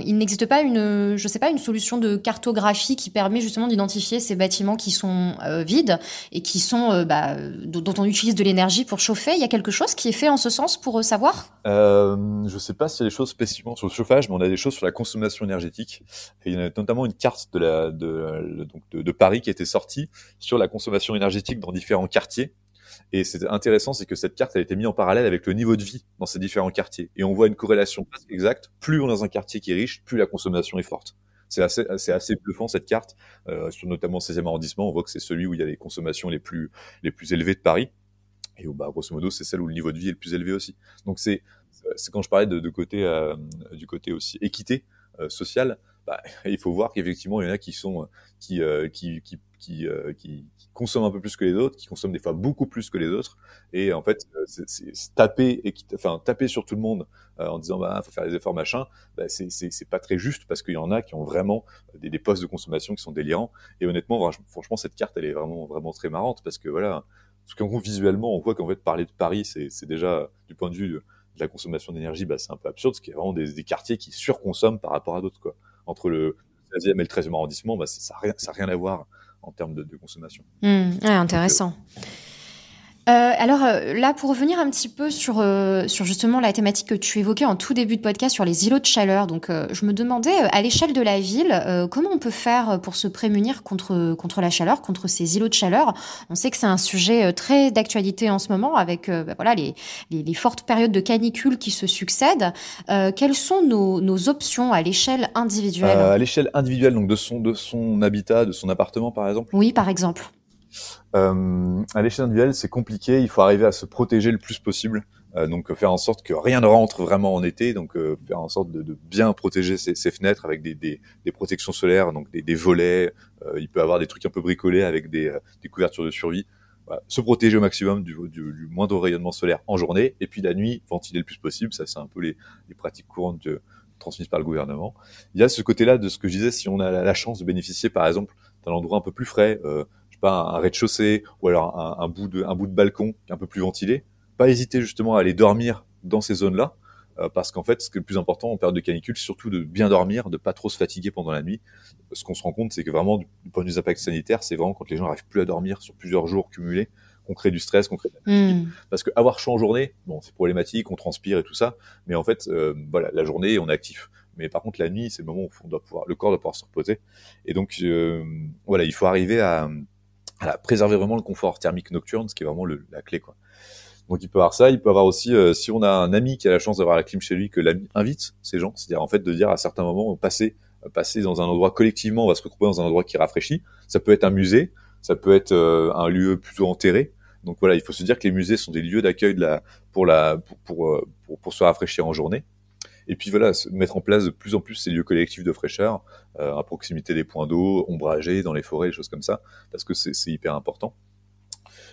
il n'existe pas une, je sais pas, une solution de cartographie qui permet justement d'identifier ces bâtiments qui sont euh, vides et qui sont, euh, bah, dont on utilise de l'énergie pour chauffer. Il y a quelque chose qui est fait en ce sens pour euh, savoir? Euh, Je sais pas s'il y a des choses spécifiquement sur le chauffage, mais on a des choses sur la consommation énergétique. Il y a notamment une carte de de, Paris qui été sortie sur la consommation énergétique dans différents quartiers. Et c'est intéressant, c'est que cette carte a été mise en parallèle avec le niveau de vie dans ces différents quartiers. Et on voit une corrélation exacte. Plus on est dans un quartier qui est riche, plus la consommation est forte. C'est assez, c'est assez bluffant cette carte, euh, sur notamment 16e arrondissement. On voit que c'est celui où il y a les consommations les plus, les plus élevées de Paris. Et où, bah, grosso modo, c'est celle où le niveau de vie est le plus élevé aussi. Donc c'est, c'est quand je parlais de, côté, euh, du côté aussi équité euh, sociale, bah, il faut voir qu'effectivement, il y en a qui sont, qui, qui, qui, euh, qui, consomment un peu plus que les autres, qui consomment des fois beaucoup plus que les autres. Et en fait, euh, taper, sur tout le monde euh, en disant bah faut faire des efforts machin, bah, c'est pas très juste parce qu'il y en a qui ont vraiment des, postes de consommation qui sont délirants. Et honnêtement, franchement, cette carte elle est vraiment vraiment très marrante parce que voilà, parce qu'en gros visuellement, on voit qu'en fait parler de Paris, c'est déjà du point de vue de, la consommation d'énergie, bah, c'est un peu absurde, parce qu'il y a vraiment des, quartiers qui surconsomment par rapport à d'autres quoi. Entre le 16e et le 13e arrondissement, bah, ça n'a rien, à voir en termes de, de consommation. Mmh, ouais, intéressant. Donc, euh, euh, alors euh, là, pour revenir un petit peu sur, euh, sur justement la thématique que tu évoquais en tout début de podcast sur les îlots de chaleur, donc euh, je me demandais à l'échelle de la ville, comment on peut faire pour se prémunir contre, contre la chaleur, contre ces îlots de chaleur? On sait que c'est un sujet très d'actualité en ce moment avec bah, voilà, les, les, les, fortes périodes de canicule qui se succèdent. quelles sont nos, nos options à l'échelle individuelle? À l'échelle individuelle, donc de son, de son habitat, de son appartement par exemple? Oui, par exemple. Euh, à l'échelle individuelle, c'est compliqué. Il faut arriver à se protéger le plus possible. Euh, donc faire en sorte que rien ne rentre vraiment en été. Donc euh, faire en sorte de, bien protéger ses, fenêtres avec des, protections solaires, donc des, volets. Euh, il peut avoir des trucs un peu bricolés avec des, couvertures de survie. Voilà. Se protéger au maximum du, moindre rayonnement solaire en journée. Et puis la nuit, ventiler le plus possible. Ça, c'est un peu les, pratiques courantes transmises par le gouvernement. Il y a ce côté-là de ce que je disais, si on a la chance de bénéficier, par exemple, d'un endroit un peu plus frais, pas, un rez-de-chaussée ou alors un, un, bout de, un bout de balcon un peu plus ventilé, pas hésiter justement à aller dormir dans ces zones-là, euh, parce qu'en fait, ce qui est le plus important en période de canicule, c'est surtout de bien dormir, de pas trop se fatiguer pendant la nuit. Ce qu'on se rend compte, c'est que vraiment, du point de vue des impacts sanitaires, c'est vraiment quand les gens n'arrivent plus à dormir sur plusieurs jours cumulés, qu'on crée du stress, qu'on crée de la mmh. Parce que avoir chaud en journée, bon, c'est problématique, on transpire et tout ça, mais en fait, euh, voilà, la journée, on est actif. Mais par contre, la nuit, c'est le moment où on doit pouvoir, le corps doit pouvoir se reposer. Et donc, euh, voilà, il faut arriver à, voilà, préserver vraiment le confort thermique nocturne, ce qui est vraiment le, la clé, quoi. Donc il peut avoir ça, il peut avoir aussi, euh, si on a un ami qui a la chance d'avoir la clim chez lui, que l'ami invite ces gens, c'est-à-dire en fait de dire à certains moments, passer, passer dans un endroit collectivement, on va se retrouver dans un endroit qui rafraîchit. Ça peut être un musée, ça peut être euh, un lieu plutôt enterré. Donc voilà, il faut se dire que les musées sont des lieux d'accueil de la, pour, la, pour, pour, euh, pour, pour se rafraîchir en journée. Et puis voilà, mettre en place de plus en plus ces lieux collectifs de fraîcheur euh, à proximité des points d'eau, ombragés, dans les forêts, des choses comme ça, parce que c'est hyper important.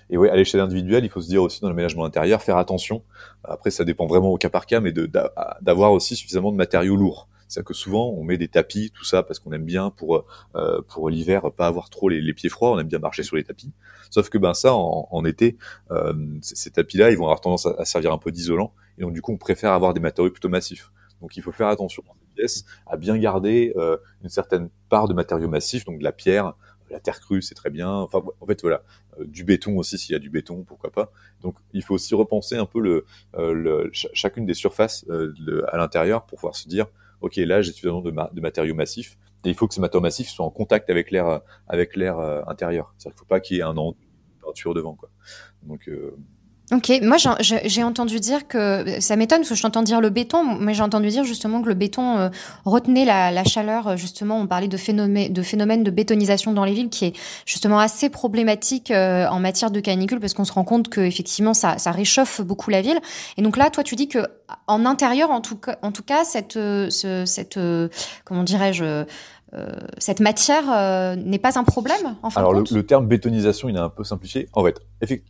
Et oui, à l'échelle individuelle, il faut se dire aussi dans l'aménagement intérieur, faire attention. Après, ça dépend vraiment au cas par cas, mais d'avoir aussi suffisamment de matériaux lourds. C'est-à-dire que souvent, on met des tapis, tout ça, parce qu'on aime bien pour euh, pour l'hiver pas avoir trop les, pieds froids. On aime bien marcher sur les tapis. Sauf que ben ça, en, en été, euh, ces tapis-là, ils vont avoir tendance à servir un peu d'isolant. Et donc du coup, on préfère avoir des matériaux plutôt massifs. Donc il faut faire attention dans cette pièce à bien garder euh, une certaine part de matériaux massifs, donc de la pierre, la terre crue, c'est très bien. Enfin, en fait, voilà, euh, du béton aussi, s'il y a du béton, pourquoi pas. Donc, il faut aussi repenser un peu le, euh, chacune des surfaces euh, à l'intérieur pour pouvoir se dire, ok, là, j'ai suffisamment de, ma de, matériaux massifs, et il faut que ces matériaux massifs soient en contact avec l'air, avec intérieur. C'est-à-dire qu'il ne faut pas qu'il y ait un enduit de peinture devant, quoi. Donc, Ok, moi j'ai entendu dire que ça m'étonne parce que je t'entends dire le béton, mais j'ai entendu dire justement que le béton euh, retenait la, chaleur. Euh, justement, on parlait de phénomène de phénomène de bétonisation dans les villes qui est justement assez problématique euh, en matière de canicule parce qu'on se rend compte que effectivement ça, ça réchauffe beaucoup la ville. Et donc là, toi, tu dis que en intérieur, en tout cas, en tout cas, cette cette comment dirais-je cette matière euh, n'est pas un problème en Alors le, terme bétonisation, il est un peu simplifié. En fait,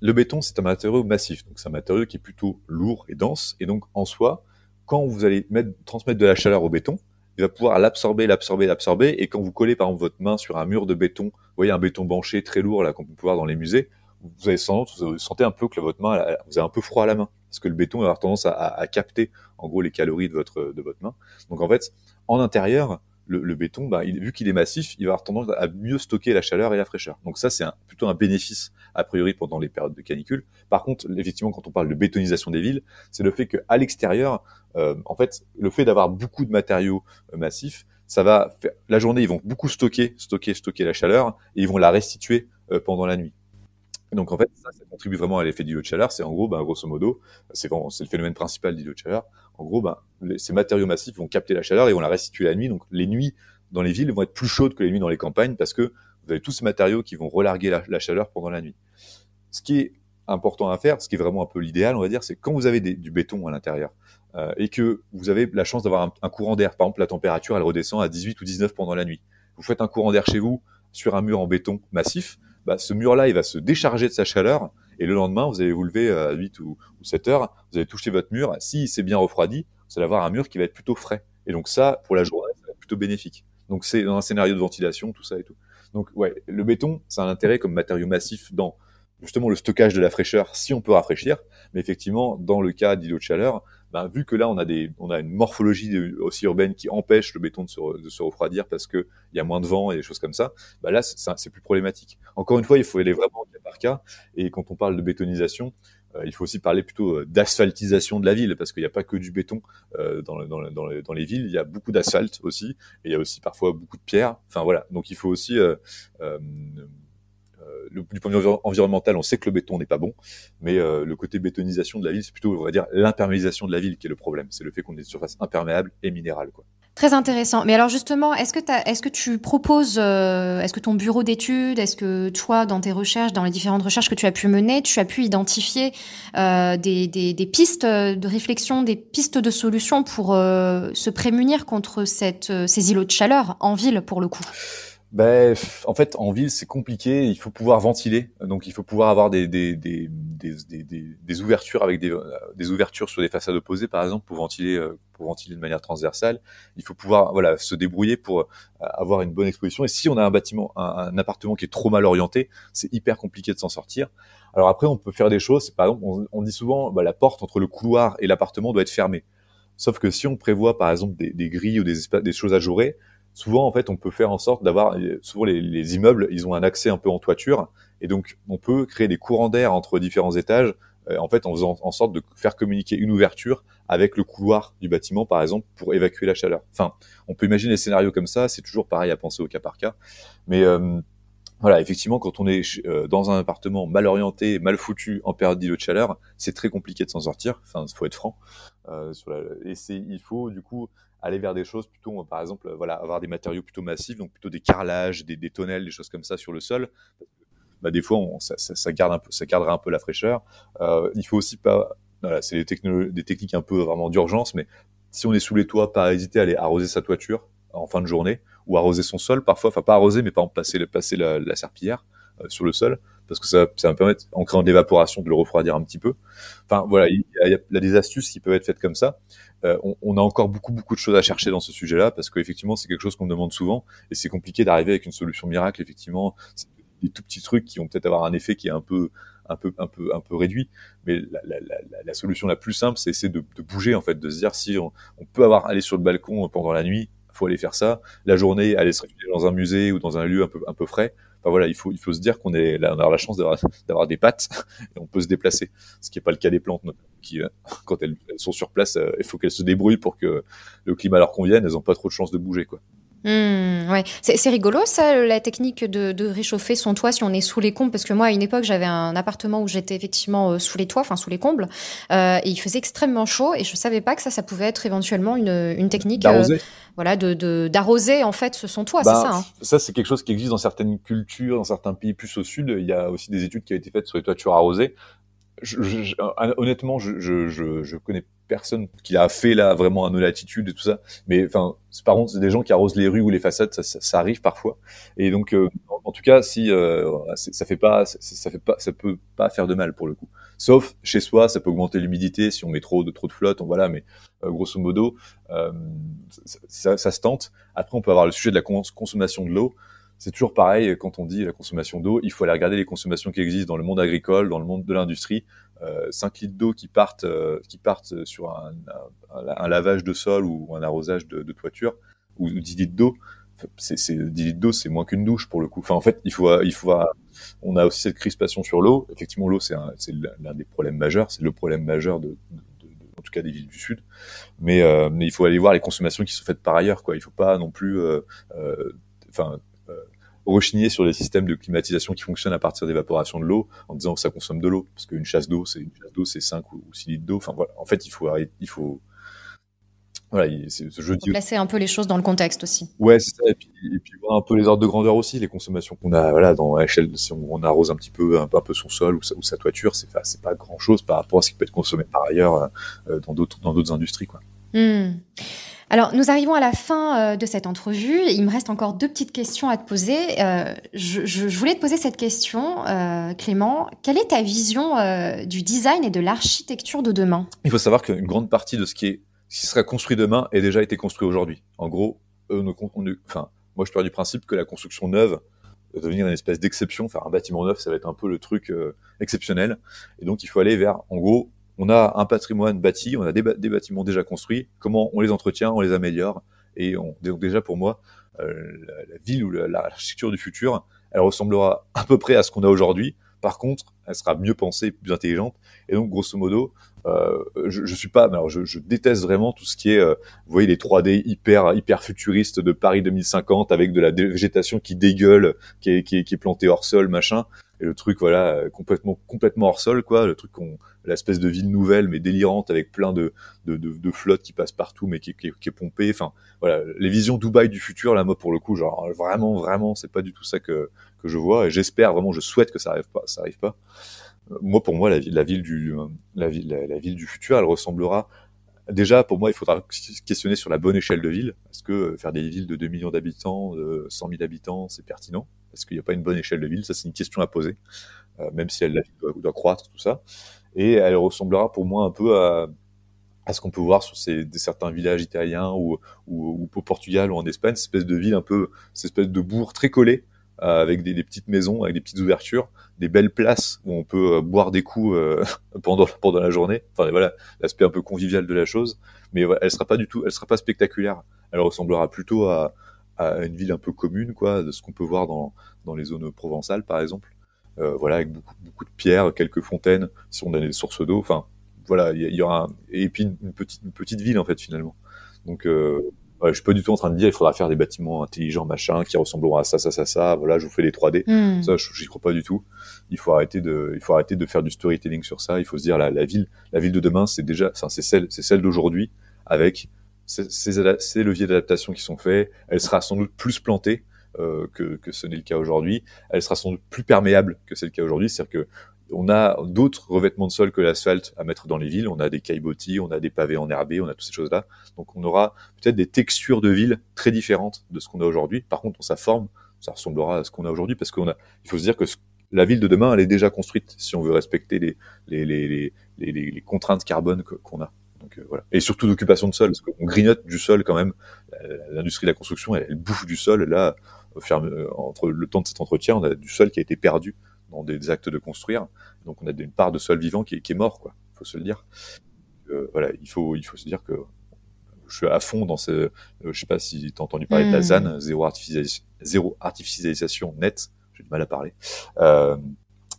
le béton, c'est un matériau massif, donc c'est un matériau qui est plutôt lourd et dense, et donc en soi, quand vous allez mettre, transmettre de la chaleur au béton, il va pouvoir l'absorber, l'absorber, l'absorber, et quand vous collez par exemple votre main sur un mur de béton, vous voyez un béton banché très lourd là qu'on peut voir dans les musées, vous avez sans vous sentez un peu que votre main, vous avez un peu froid à la main, parce que le béton va avoir tendance à, à capter en gros les calories de votre de votre main. Donc en fait, en intérieur, le, béton, bah, vu qu'il est massif, il va avoir tendance à mieux stocker la chaleur et la fraîcheur. Donc ça, c'est plutôt un bénéfice a priori pendant les périodes de canicule. Par contre, effectivement, quand on parle de bétonisation des villes, c'est le fait qu'à l'extérieur, euh, en fait, le fait d'avoir beaucoup de matériaux euh, massifs, ça va faire, la journée, ils vont beaucoup stocker, stocker, stocker la chaleur et ils vont la restituer euh, pendant la nuit. donc en fait, ça, ça contribue vraiment à l'effet d'îlot de chaleur. C'est en gros, bah, grosso modo, c'est le phénomène principal d'îlot de chaleur. En gros, ben, ces matériaux massifs vont capter la chaleur et vont la restituer la nuit. Donc les nuits dans les villes vont être plus chaudes que les nuits dans les campagnes parce que vous avez tous ces matériaux qui vont relarguer la, chaleur pendant la nuit. Ce qui est important à faire, ce qui est vraiment un peu l'idéal, on va dire, c'est quand vous avez du béton à l'intérieur euh, et que vous avez la chance d'avoir un, courant d'air. Par exemple, la température, elle redescend à 18 ou 19 pendant la nuit. Vous faites un courant d'air chez vous sur un mur en béton massif, bah, ce mur-là, il va se décharger de sa chaleur et le lendemain, vous allez vous lever à 8 ou, 7 heures, vous allez toucher votre mur. Si c'est bien refroidi, vous allez avoir un mur qui va être plutôt frais. Et donc ça, pour la journée, ça va être plutôt bénéfique. Donc c'est dans un scénario de ventilation, tout ça et tout. Donc ouais, le béton, a un intérêt comme matériau massif dans justement le stockage de la fraîcheur si on peut rafraîchir. Mais effectivement, dans le cas d'îlots de chaleur, ben, vu que là on a des, on a une morphologie aussi urbaine qui empêche le béton de se, de se refroidir parce que il y a moins de vent et des choses comme ça, ben là c'est plus problématique. Encore une fois, il faut aller vraiment cas par cas. Et quand on parle de bétonisation, euh, il faut aussi parler plutôt euh, d'asphaltisation de la ville parce qu'il n'y a pas que du béton euh, dans, dans, dans, dans, les villes, il y a beaucoup d'asphalte aussi et il y a aussi parfois beaucoup de pierres. Enfin voilà, donc il faut aussi le, du point de vue environnemental, on sait que le béton n'est pas bon, mais euh, le côté bétonisation de la ville, c'est plutôt, on va dire, l'imperméabilisation de la ville qui est le problème. C'est le fait qu'on ait des surfaces imperméables et minérales. Très intéressant. Mais alors justement, est-ce que, tu proposes, euh, est-ce que ton bureau d'études, est-ce que toi, dans tes recherches, dans les différentes recherches que tu as pu mener, tu as pu identifier euh, des, pistes de réflexion, des pistes de solutions pour se prémunir contre cette, ces îlots de chaleur en ville, pour le coup? Ben, en fait, en ville, c'est compliqué. Il faut pouvoir ventiler. Donc, il faut pouvoir avoir des, des, des, des, des ouvertures avec des, des, ouvertures sur des façades opposées, par exemple, pour ventiler, euh, pour ventiler de manière transversale. Il faut pouvoir, voilà, se débrouiller pour euh, avoir une bonne exposition. Et si on a un bâtiment, un, appartement qui est trop mal orienté, c'est hyper compliqué de s'en sortir. Alors après, on peut faire des choses. Par exemple, on, dit souvent, bah, la porte entre le couloir et l'appartement doit être fermée. Sauf que si on prévoit, par exemple, des, grilles ou des, des choses à jouer souvent en fait on peut faire en sorte d'avoir souvent les, immeubles ils ont un accès un peu en toiture et donc on peut créer des courants d'air entre différents étages euh, en fait en faisant en sorte de faire communiquer une ouverture avec le couloir du bâtiment par exemple pour évacuer la chaleur. Enfin, on peut imaginer des scénarios comme ça, c'est toujours pareil à penser au cas par cas, mais euh, voilà, effectivement, quand on est euh, dans un appartement mal orienté, mal foutu, en période d'îlot de chaleur, c'est très compliqué de s'en sortir. Enfin, il faut être franc. Euh, sur la... Et il faut du coup aller vers des choses plutôt, par exemple, voilà, avoir des matériaux plutôt massifs, donc plutôt des carrelages, des, des tonnelles, des choses comme ça sur le sol. Bah, des fois, ça, garde un peu, ça gardera un peu la fraîcheur. Euh, il faut aussi pas, voilà, c'est des, des techniques un peu vraiment d'urgence, mais si on est sous les toits, pas hésiter à aller arroser sa toiture en fin de journée ou arroser son sol parfois, enfin pas arroser, mais pas passer, passer la, la serpillière euh, sur le sol parce que ça, ça va permettre, en créant de l'évaporation, de le refroidir un petit peu. Enfin voilà, il y, a, des astuces qui peuvent être faites comme ça. Euh, on, on, a encore beaucoup beaucoup de choses à chercher dans ce sujet-là parce qu'effectivement c'est quelque chose qu'on me demande souvent et c'est compliqué d'arriver avec une solution miracle. Effectivement, des tout petits trucs qui vont peut-être avoir un effet qui est un peu un peu un peu un peu réduit mais la, la, la, solution la plus simple c'est de, de, bouger en fait de se dire si on, on peut avoir aller sur le balcon pendant la nuit faut aller faire ça. La journée, aller se réfugier dans un musée ou dans un lieu un peu, un peu frais. Enfin voilà, il faut, il faut se dire qu'on est, là, on a la chance d'avoir, des pattes et on peut se déplacer. Ce qui n'est pas le cas des plantes, qui, euh, quand elles, sont sur place, euh, il faut qu'elles se débrouillent pour que le climat leur convienne. Elles n'ont pas trop de chance de bouger, quoi. Mmh, ouais. C'est rigolo ça, la technique de, de, réchauffer son toit si on est sous les combles, parce que moi à une époque j'avais un appartement où j'étais effectivement euh, sous les toits, enfin sous les combles, euh, et il faisait extrêmement chaud et je savais pas que ça, ça pouvait être éventuellement une, une technique, euh, voilà, de d'arroser en fait son toit, c'est bah, ça. Hein? Ça c'est quelque chose qui existe dans certaines cultures, dans certains pays plus au sud. Il y a aussi des études qui ont été faites sur les toitures arrosées. Je, je, honnêtement, je, je, je, connais personne qui a fait là vraiment à nos latitudes et tout ça. Mais enfin, par contre, c'est des gens qui arrosent les rues ou les façades, ça, ça, arrive parfois. Et donc, euh, en, tout cas, si euh, ça fait pas, ça fait pas, ça peut pas faire de mal pour le coup. Sauf chez soi, ça peut augmenter l'humidité si on met trop de trop de flotte. On, voilà, mais euh, grosso modo, ça, ça, se tente. Après, on peut avoir le sujet de la consommation de l'eau c'est toujours pareil quand on dit la consommation d'eau, il faut aller regarder les consommations qui existent dans le monde agricole, dans le monde de l'industrie. 5 litres d'eau qui partent, qui partent sur un, lavage de sol ou un arrosage de, toiture, ou 10 litres d'eau, c'est 10 litres d'eau, c'est moins qu'une douche pour le coup. Enfin, en fait, il faut, il faut, on a aussi cette crispation sur l'eau. Effectivement, l'eau, c'est l'un des problèmes majeurs, c'est le problème majeur de, en tout cas des villes du sud. Mais, euh, mais il faut aller voir les consommations qui sont faites par ailleurs, quoi. Il faut pas non plus, euh, euh, enfin, rechigner sur les systèmes de climatisation qui fonctionnent à partir d'évaporation de l'eau en disant que ça consomme de l'eau parce qu'une chasse d'eau c'est une chasse d'eau c'est 5 ou 6 litres d'eau enfin voilà en fait il faut il faut voilà, ce jeu placer un peu les choses dans le contexte aussi. Ouais, c'est ça. Et puis, et puis, voir un peu les ordres de grandeur aussi, les consommations qu'on a, voilà, dans l'échelle, si on, arrose un petit peu, un, peu son sol ou sa, ou sa toiture, c'est, c'est pas grand chose par rapport à ce qui peut être consommé par ailleurs euh, dans d'autres, dans d'autres industries, quoi. Hmm. Alors, nous arrivons à la fin euh, de cette entrevue. Il me reste encore deux petites questions à te poser. Euh, je, voulais te poser cette question, euh, Clément. Quelle est ta vision du design et de l'architecture de demain? Il faut savoir qu'une grande partie de ce qui, sera construit demain est déjà été construit aujourd'hui. En gros, moi je pars du principe que la construction neuve va devenir une espèce d'exception. Faire un bâtiment neuf, ça va être un peu le truc exceptionnel. Et donc, il faut aller vers, en gros, on a un patrimoine bâti, on a des, bâtiments déjà construits, comment on les entretient, on les améliore. Et on, donc déjà pour moi, euh, la, ville ou l'architecture du futur, elle ressemblera à peu près à ce qu'on a aujourd'hui. Par contre, elle sera mieux pensée, plus intelligente. Et donc, grosso modo, euh, je, suis pas, alors je, déteste vraiment tout ce qui est, euh, vous voyez, les 3D hyper hyper futuristes de Paris 2050 avec de la végétation qui dégueule, qui qui est plantée hors sol, machin. Et le truc, voilà, complètement complètement hors sol, quoi. Le truc qu'on l'espèce de ville nouvelle mais délirante avec plein de, de, de, de flottes qui passent partout mais qui, qui, qui, est pompée. Enfin, voilà, les visions Dubaï du futur, là, moi, pour le coup, genre, vraiment, vraiment, c'est pas du tout ça que, que je vois et j'espère vraiment, je souhaite que ça arrive pas, ça arrive pas. Euh, moi, pour moi, la, la ville du, la ville, la, ville du futur, elle ressemblera Déjà, pour moi, il faudra questionner sur la bonne échelle de ville. Est-ce que faire des villes de 2 millions d'habitants, de 100 000 habitants, c'est pertinent? Est-ce qu'il n'y a pas une bonne échelle de ville? Ça, c'est une question à poser, euh, même si elle doit, doit, croître, tout ça. Et elle ressemblera pour moi un peu à, à ce qu'on peut voir sur ces, certains villages italiens ou, ou, au Portugal ou en Espagne, cette espèce de ville un peu, cette espèce de bourg très collé, euh, avec des, des, petites maisons, avec des petites ouvertures, des belles places où on peut euh, boire des coups euh, pendant pendant la journée. Enfin voilà, l'aspect un peu convivial de la chose, mais elle sera pas du tout, elle sera pas spectaculaire. Elle ressemblera plutôt à, à une ville un peu commune, quoi, de ce qu'on peut voir dans dans les zones provençales par exemple. Euh, voilà, avec beaucoup, beaucoup de pierres, quelques fontaines, si on a des sources d'eau. Enfin, voilà, il y, aura et puis une, petite, une petite ville en fait finalement. Donc, euh, je suis pas du tout en train de dire il faudra faire des bâtiments intelligents, machin, qui ressembleront à ça, ça, ça, ça. Voilà, je vous fais des 3D. Hmm. Ça, j'y crois pas du tout. Il faut arrêter de, il faut arrêter de faire du storytelling sur ça. Il faut se dire la, la ville, la ville de demain, c'est déjà, c'est celle, c'est celle d'aujourd'hui avec ces, ces leviers d'adaptation qui sont faits. Elle sera sans doute plus plantée euh, que, que, ce n'est le cas aujourd'hui. Elle sera sans doute plus perméable que c'est le cas aujourd'hui. C'est-à-dire que on a d'autres revêtements de sol que l'asphalte à mettre dans les villes. On a des caillebotis, on a des pavés enherbés, on a toutes ces choses-là. Donc on aura peut-être des textures de ville très différentes de ce qu'on a aujourd'hui. Par contre, sa forme, ça ressemblera à ce qu'on a aujourd'hui parce qu'on a. Il faut se dire que la ville de demain, elle est déjà construite si on veut respecter les contraintes carbone qu'on a. Euh. Et surtout d'occupation de sol, parce qu'on grignote du sol quand même. L'industrie de la construction, elle, elle bouffe du sol. Là, euh, entre le temps de cet entretien, on a du sol qui a été perdu dans des actes de construire. Donc on a une part de sol vivant qui est, qui est mort, quoi. Faut se le dire. Euh, voilà, il faut, il faut se dire que je suis à fond dans ce. Euh, je sais pas si tu as entendu parler de la hmm. ZAN, zéro, artificialisation, zéro artificialisation nette. J'ai du mal à parler. Euh,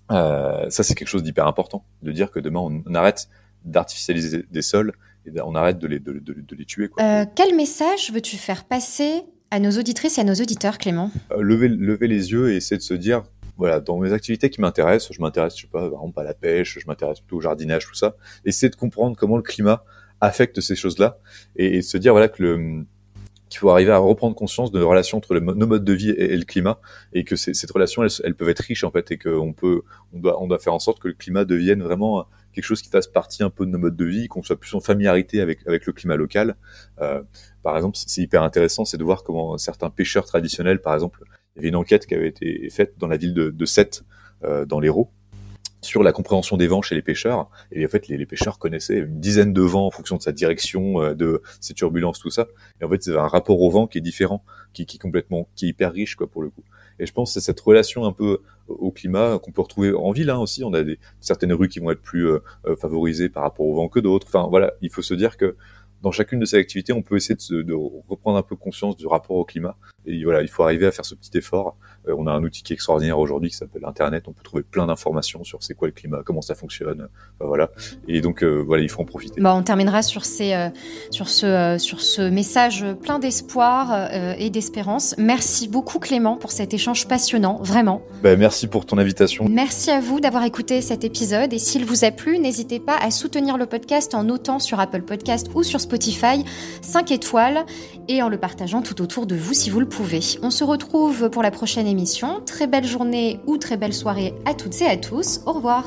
ça, c'est quelque chose d'hyper important, de dire que demain on, arrête d'artificialiser des sols et on arrête de les, de, de, de les tuer. Quoi. Quel message veux-tu faire passer À nos auditrices et à nos auditeurs, Clément? lever, lever les yeux et essayer de se dire, voilà, dans mes activités qui m'intéressent, je m'intéresse, je sais pas, par exemple à la pêche, je m'intéresse plutôt au jardinage, tout ça. Essayer de comprendre comment le climat affecte ces choses-là et, se dire voilà que le qu'il faut arriver à reprendre conscience de la relation entre nos modes de vie et, le climat et que cette relation elles, elles, peuvent être riches en fait et qu'on peut on doit on doit faire en sorte que le climat devienne vraiment quelque chose qui fasse partie un peu de nos modes de vie qu'on soit plus en familiarité avec avec le climat local euh, par exemple c'est hyper intéressant c'est de voir comment certains pêcheurs traditionnels par exemple il y avait une enquête qui avait été faite dans la ville de, de Sète euh, dans l'Hérault sur la compréhension des vents chez les pêcheurs. Et en fait, les, pêcheurs connaissaient une dizaine de vents en fonction de sa direction, euh, de ses turbulences, tout ça. Et en fait, c'est un rapport au vent qui est différent, qui, qui est complètement, qui est hyper riche, quoi, pour le coup. Et je pense que c'est cette relation un peu au climat qu'on peut retrouver en ville hein, aussi. On a des, certaines rues qui vont être plus euh, euh, favorisées par rapport au vent que d'autres. Enfin, voilà, il faut se dire que dans chacune de ces activités, on peut essayer de, de reprendre un peu conscience du rapport au climat. Et voilà, il faut arriver à faire ce petit effort euh, on a un outil qui est extraordinaire aujourd'hui qui s'appelle Internet. On peut trouver plein d'informations sur c'est quoi le climat, comment ça fonctionne. voilà. Et donc euh, voilà, il faut en profiter. Bon, on terminera sur ces, euh, sur ce, sur ce message plein d'espoir et d'espérance. Merci beaucoup Clément pour cet échange passionnant, vraiment. Ben, merci pour ton invitation. Merci à vous d'avoir écouté cet épisode et s'il vous a plu, n'hésitez pas à soutenir le podcast en notant sur Apple Podcast ou sur Spotify 5 étoiles et en le partageant tout autour de vous si vous le On se retrouve pour la prochaine émission. Très belle journée ou très belle soirée à toutes et à tous. Au revoir.